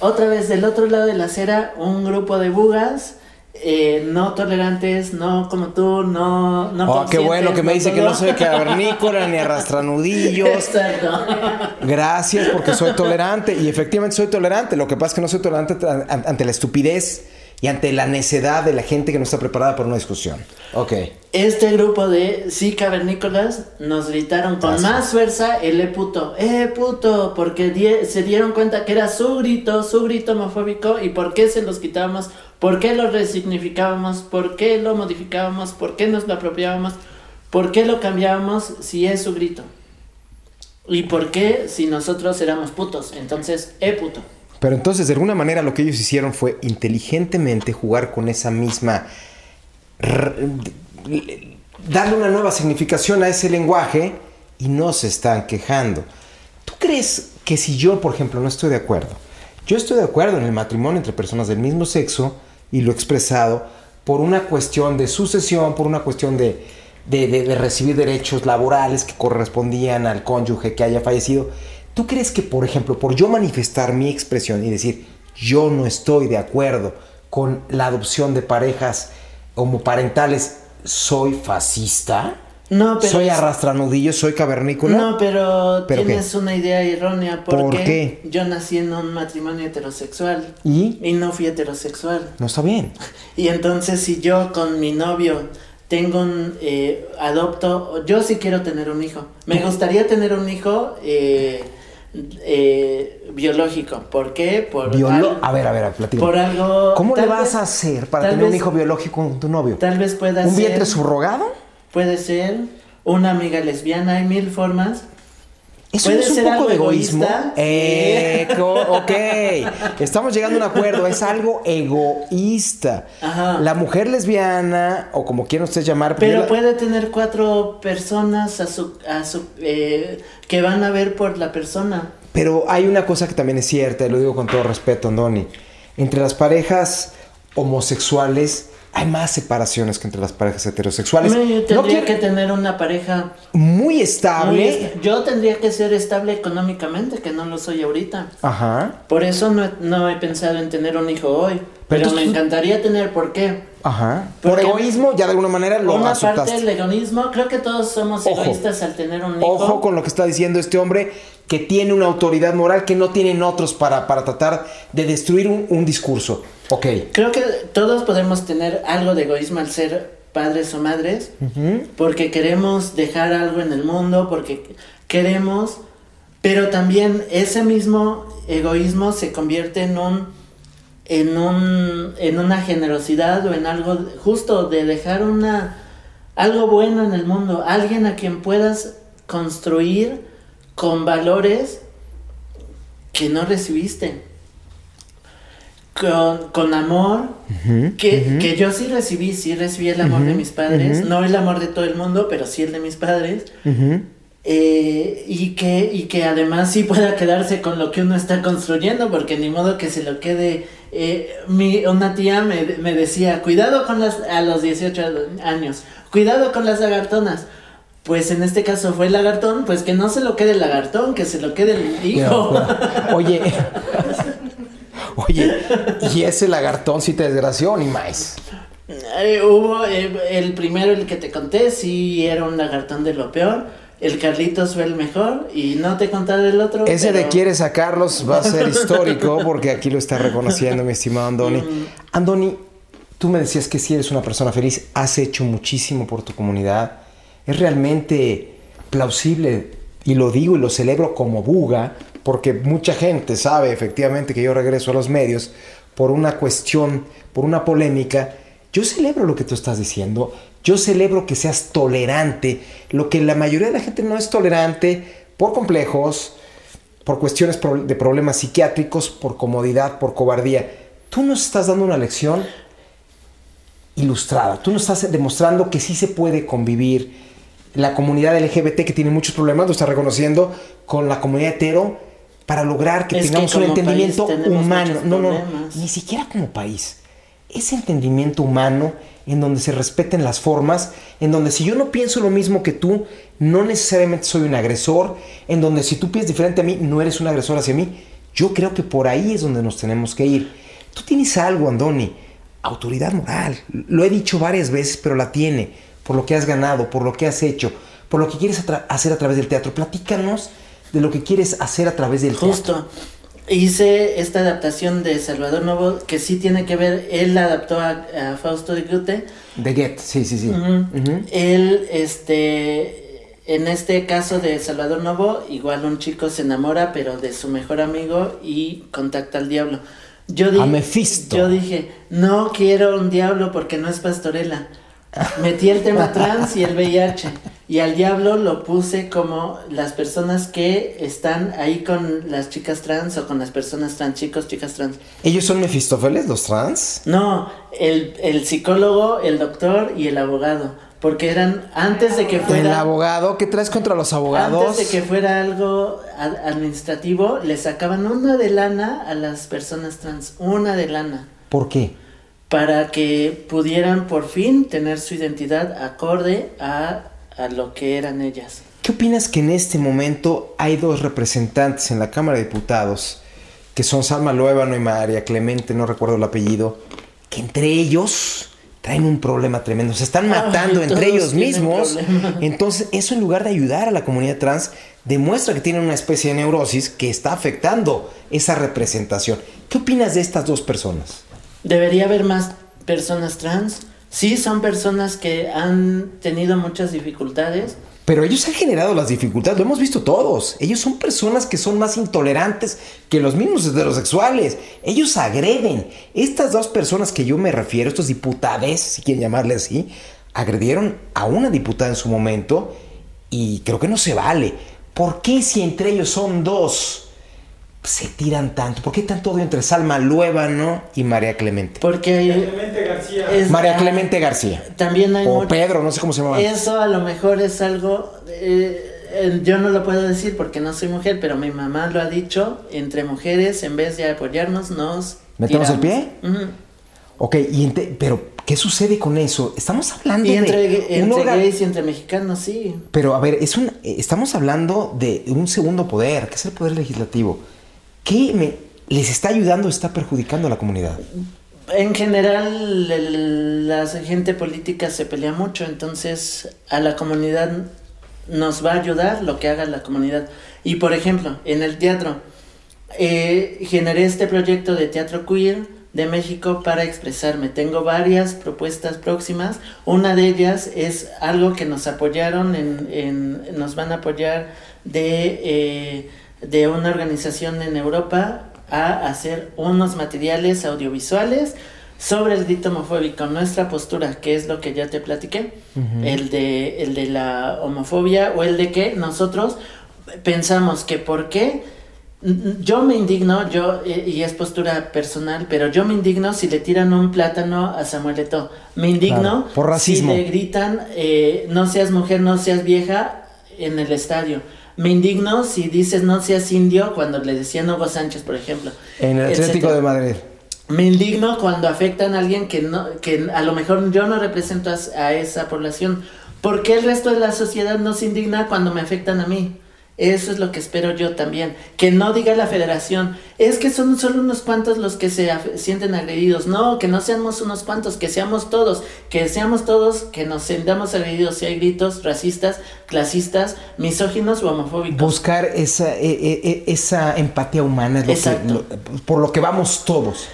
Otra vez del otro lado de la acera, un grupo de bugas, eh, no tolerantes, no como tú, no... no oh, qué bueno que me dice que no soy cavernícola ni arrastranudillos. Exacto. Gracias porque soy tolerante y efectivamente soy tolerante. Lo que pasa es que no soy tolerante an- an- ante la estupidez y ante la necedad de la gente que no está preparada para una discusión. Ok. Este grupo de sí cavernícolas nos gritaron con Así. más fuerza el e puto, eh puto, porque die- se dieron cuenta que era su grito, su grito homofóbico y por qué se los quitábamos, por qué lo resignificábamos, por qué lo modificábamos, por qué nos lo apropiábamos, por qué lo cambiábamos si es su grito. Y por qué si nosotros éramos putos, entonces, eh puto. Pero entonces, de alguna manera, lo que ellos hicieron fue inteligentemente jugar con esa misma. darle una nueva significación a ese lenguaje y no se están quejando. ¿Tú crees que si yo, por ejemplo, no estoy de acuerdo? Yo estoy de acuerdo en el matrimonio entre personas del mismo sexo y lo he expresado por una cuestión de sucesión, por una cuestión de, de, de- de recibir derechos laborales que correspondían al cónyuge que haya fallecido. ¿Tú crees que, por ejemplo, por yo manifestar mi expresión y decir yo no estoy de acuerdo con la adopción de parejas homoparentales, soy fascista? No, pero ¿Soy arrastranudillo? ¿Soy cavernícola? No, pero, ¿Pero tienes qué? una idea errónea porque ¿Por qué? yo nací en un matrimonio heterosexual ¿Y? y no fui heterosexual. No está bien. *laughs* Y entonces si yo con mi novio tengo un eh, adopto, yo sí quiero tener un hijo. Me gustaría tener un hijo eh, eh, biológico. ¿Por qué? Por Biolo- al- a ver, a ver, platícame. por algo. ¿Cómo le vas vez- a hacer para tener un hijo biológico con tu novio? Tal vez pueda ¿Un ser. vientre subrogado? Puede ser una amiga lesbiana, hay mil formas. ¿Eso ¿Puede no es un ser poco algo de egoísmo? egoísta? Eh, ok. Estamos llegando a un acuerdo. Es algo egoísta. Ajá. La mujer lesbiana, o como quieran ustedes llamar, yo Pero la- puede tener cuatro personas a su, a su, eh, que van a ver por la persona. Pero hay una cosa que también es cierta, y lo digo con todo respeto, Andoni. Entre las parejas homosexuales hay más separaciones que entre las parejas heterosexuales. Yo No tendría quiero- que tener una pareja. muy muy estable. est- yo tendría que ser estable económicamente, que no lo soy ahorita. Ajá. Por eso no he, no he pensado en tener un hijo hoy. Pero, me tú- encantaría tener, ¿por qué? Ajá. Por Porque egoísmo, ya de alguna manera lo Una aceptaste. parte del egoísmo, creo que todos somos Ojo. egoístas al tener un hijo. Ojo con lo que está diciendo este hombre que tiene una autoridad moral que no tienen otros para, para tratar de destruir un, un discurso. Ok. Creo que todos podemos tener algo de egoísmo al ser padres o madres, porque queremos dejar algo en el mundo, porque queremos, pero también ese mismo egoísmo se convierte en un en un en una generosidad o en algo justo de dejar una algo bueno en el mundo, alguien a quien puedas construir con valores que no recibiste. Con, con amor, que, que yo sí recibí, sí recibí el amor de mis padres, no el amor de todo el mundo, pero sí el de mis padres, eh, y, que, y que además sí pueda quedarse con lo que uno está construyendo, porque ni modo que se lo quede eh, mi, una tía me, me, decía, cuidado con las, a los 18 años, cuidado con las lagartonas. Pues en este caso fue el lagartón, pues que no se lo quede el lagartón, que se lo quede el hijo. Oye, *laughs* oye, y ese lagartón sí te desgració ni más. Eh, hubo eh, el primero, el que te conté, sí era un lagartón de lo peor. El Carlitos fue el mejor y no te contaré el otro. Ese de quieres sacarlos va a ser histórico *laughs* porque aquí lo está reconociendo mi estimado Andoni. Mm. Andoni, tú me decías que si eres una persona feliz, has hecho muchísimo por tu comunidad. Es realmente plausible y lo digo y lo celebro como buga porque mucha gente sabe efectivamente que yo regreso a los medios por una cuestión, por una polémica. Yo celebro lo que tú estás diciendo, yo celebro que seas tolerante, lo que la mayoría de la gente no es tolerante por complejos, por cuestiones de problemas psiquiátricos, por comodidad, por cobardía. Tú nos estás dando una lección ilustrada, tú nos estás demostrando que sí se puede convivir. La comunidad LGBT que tiene muchos problemas, lo está reconociendo con la comunidad hetero para lograr que tengamos un entendimiento humano. No, no, ni siquiera como país ese entendimiento humano en donde se respeten las formas, en donde si yo no pienso lo mismo que tú, no necesariamente soy un agresor, en donde si tú piensas diferente a mí, no eres un agresor hacia mí. Yo creo que por ahí es donde nos tenemos que ir. Tú tienes algo, Andoni, autoridad moral. Lo he dicho varias veces, pero la tiene, por lo que has ganado, por lo que has hecho, por lo que quieres hacer a través del teatro. Platícanos de lo que quieres hacer a través del Justo hice esta adaptación de Salvador Novo que sí tiene que ver, él la adaptó a, Fausto de Goethe. De Goethe, sí, sí, sí. Él, este, en este caso de Salvador Novo, igual un chico se enamora, pero de su mejor amigo y contacta al diablo. Yo dije, yo dije, no quiero un diablo porque no es pastorela. Metí el tema trans y el VIH. Y al diablo lo puse como las personas que están ahí con las chicas trans o con las personas trans, chicos, chicas trans. ¿Ellos son Mefistófeles, los trans? No, el, el psicólogo, el doctor y el abogado. Porque eran antes de que fuera. El abogado, ¿qué traes contra los abogados? Antes de que fuera algo administrativo, le sacaban una de lana a las personas trans. Una de lana. ¿Por qué? Para que pudieran por fin tener su identidad acorde a, lo que eran ellas. ¿Qué opinas que en este momento hay dos representantes en la Cámara de Diputados, que son Salma Luébano y María Clemente, no recuerdo el apellido, que entre ellos traen un problema tremendo, se están matando entre ellos mismos. Entonces, eso en lugar de ayudar a la comunidad trans, demuestra que tienen una especie de neurosis que está afectando esa representación. ¿Qué opinas de estas dos personas? Debería haber más personas trans. Sí, son personas que han tenido muchas dificultades. Pero ellos han generado las dificultades, lo hemos visto todos. Ellos son personas que son más intolerantes que los mismos heterosexuales. Ellos agreden. Estas dos personas que yo me refiero, estos diputades, si quieren llamarle así, agredieron a una diputada en su momento y creo que no se vale. ¿Por qué si entre ellos son dos? Se tiran tanto? ¿Por qué tanto odio entre Salma Luébano y María Clemente? Porque hay, Clemente García. María Clemente García. También hay o Pedro, no sé cómo se llama. Eso a lo mejor es algo eh, yo no lo puedo decir porque no soy mujer, pero mi mamá lo ha dicho, entre mujeres en vez de apoyarnos nos ¿Metemos el pie? Ok, y pero ¿qué sucede con eso? Estamos hablando y entre, de entre gays y entre mexicanos, sí. Pero a ver, es un estamos hablando de un segundo poder, que es el poder legislativo. ¿Qué me, les está ayudando o está perjudicando a la comunidad? En general, la gente política se pelea mucho, entonces a la comunidad nos va a ayudar lo que haga la comunidad. Y por ejemplo, en el teatro, eh, generé este proyecto de teatro queer de México para expresarme. Tengo varias propuestas próximas. Una de ellas es algo que nos apoyaron, en, nos van a apoyar de... Eh, de una organización en Europa a hacer unos materiales audiovisuales sobre el grito homofóbico, nuestra postura, que es lo que ya te platiqué, el, de, el de la homofobia o el de que nosotros pensamos que por qué yo me indigno, yo, y es postura personal, pero yo me indigno si le tiran un plátano a Samuel Eto'o. Me indigno por racismo. si le gritan, eh, no seas mujer, no seas vieja en el estadio. Me indigno si dices no seas indio cuando le decían Hugo Sánchez, por ejemplo. En el Atlético de Madrid. me indigno cuando afectan a alguien que, no, que a lo mejor yo no represento a, a esa población. ¿Por qué el resto de la sociedad no se indigna cuando me afectan a mí? Eso es lo que espero yo también. Que no diga la federación, es que son solo unos cuantos los que se sienten agredidos. No, que no seamos unos cuantos, que seamos todos. Que seamos todos, que nos sentamos agredidos si hay gritos racistas, clasistas, misóginos o homofóbicos. Buscar esa, e, e, e, esa empatía humana, es lo que, por lo que vamos todos.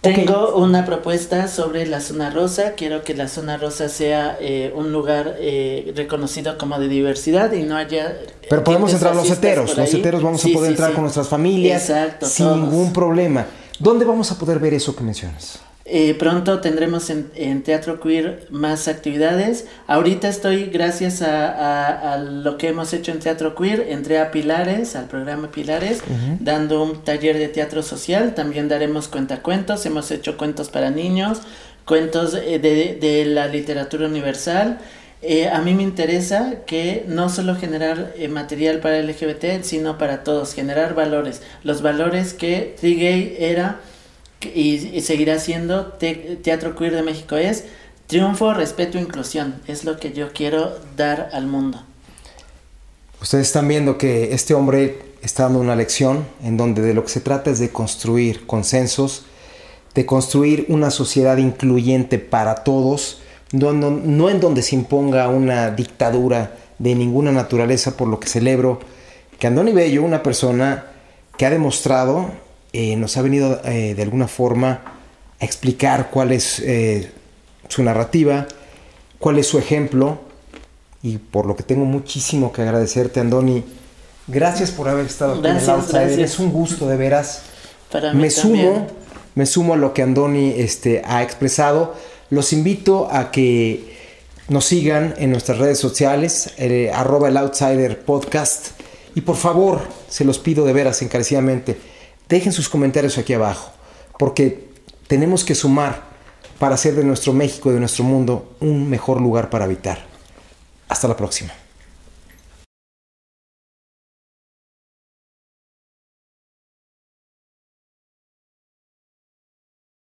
Tengo una propuesta sobre la zona rosa. Quiero que la zona rosa sea eh, un lugar eh, reconocido como de diversidad y no haya. Pero podemos entrar los heteros. Los heteros vamos a poder entrar con nuestras familias sin ningún problema. ¿Dónde vamos a poder ver eso que mencionas? Eh, pronto tendremos en, Teatro Queer más actividades. Ahorita estoy, gracias a, lo que hemos hecho en Teatro Queer, entré a Pilares, al programa Pilares, dando un taller de teatro social. También daremos cuentacuentos. Hemos hecho cuentos para niños, cuentos eh, de, la literatura universal. Eh, a mí me interesa que no solo generar material para LGBT, sino para todos, generar valores. Los valores que Trigay era y, seguirá siendo Teatro Queer de México es triunfo, respeto e inclusión. Es lo que yo quiero dar al mundo. Ustedes están viendo que este hombre está dando una lección en donde de lo que se trata es de construir consensos, de construir una sociedad incluyente para todos, no, no en donde se imponga una dictadura de ninguna naturaleza, por lo que celebro que Andoni Bello, una persona que ha demostrado eh, nos ha venido eh, de alguna forma a explicar cuál es eh, su narrativa, cuál es su ejemplo, y por lo que tengo muchísimo que agradecerte, Andoni. Gracias por haber estado aquí en el Outsider. Es un gusto, de veras. Para mí me sumo, me sumo a lo que Andoni este, ha expresado. Los invito a que nos sigan en nuestras redes sociales, arroba el Outsider Podcast. Y por favor, se los pido de veras encarecidamente Dejen sus comentarios aquí abajo, porque tenemos que sumar para hacer de nuestro México y de nuestro mundo un mejor lugar para habitar. Hasta la próxima.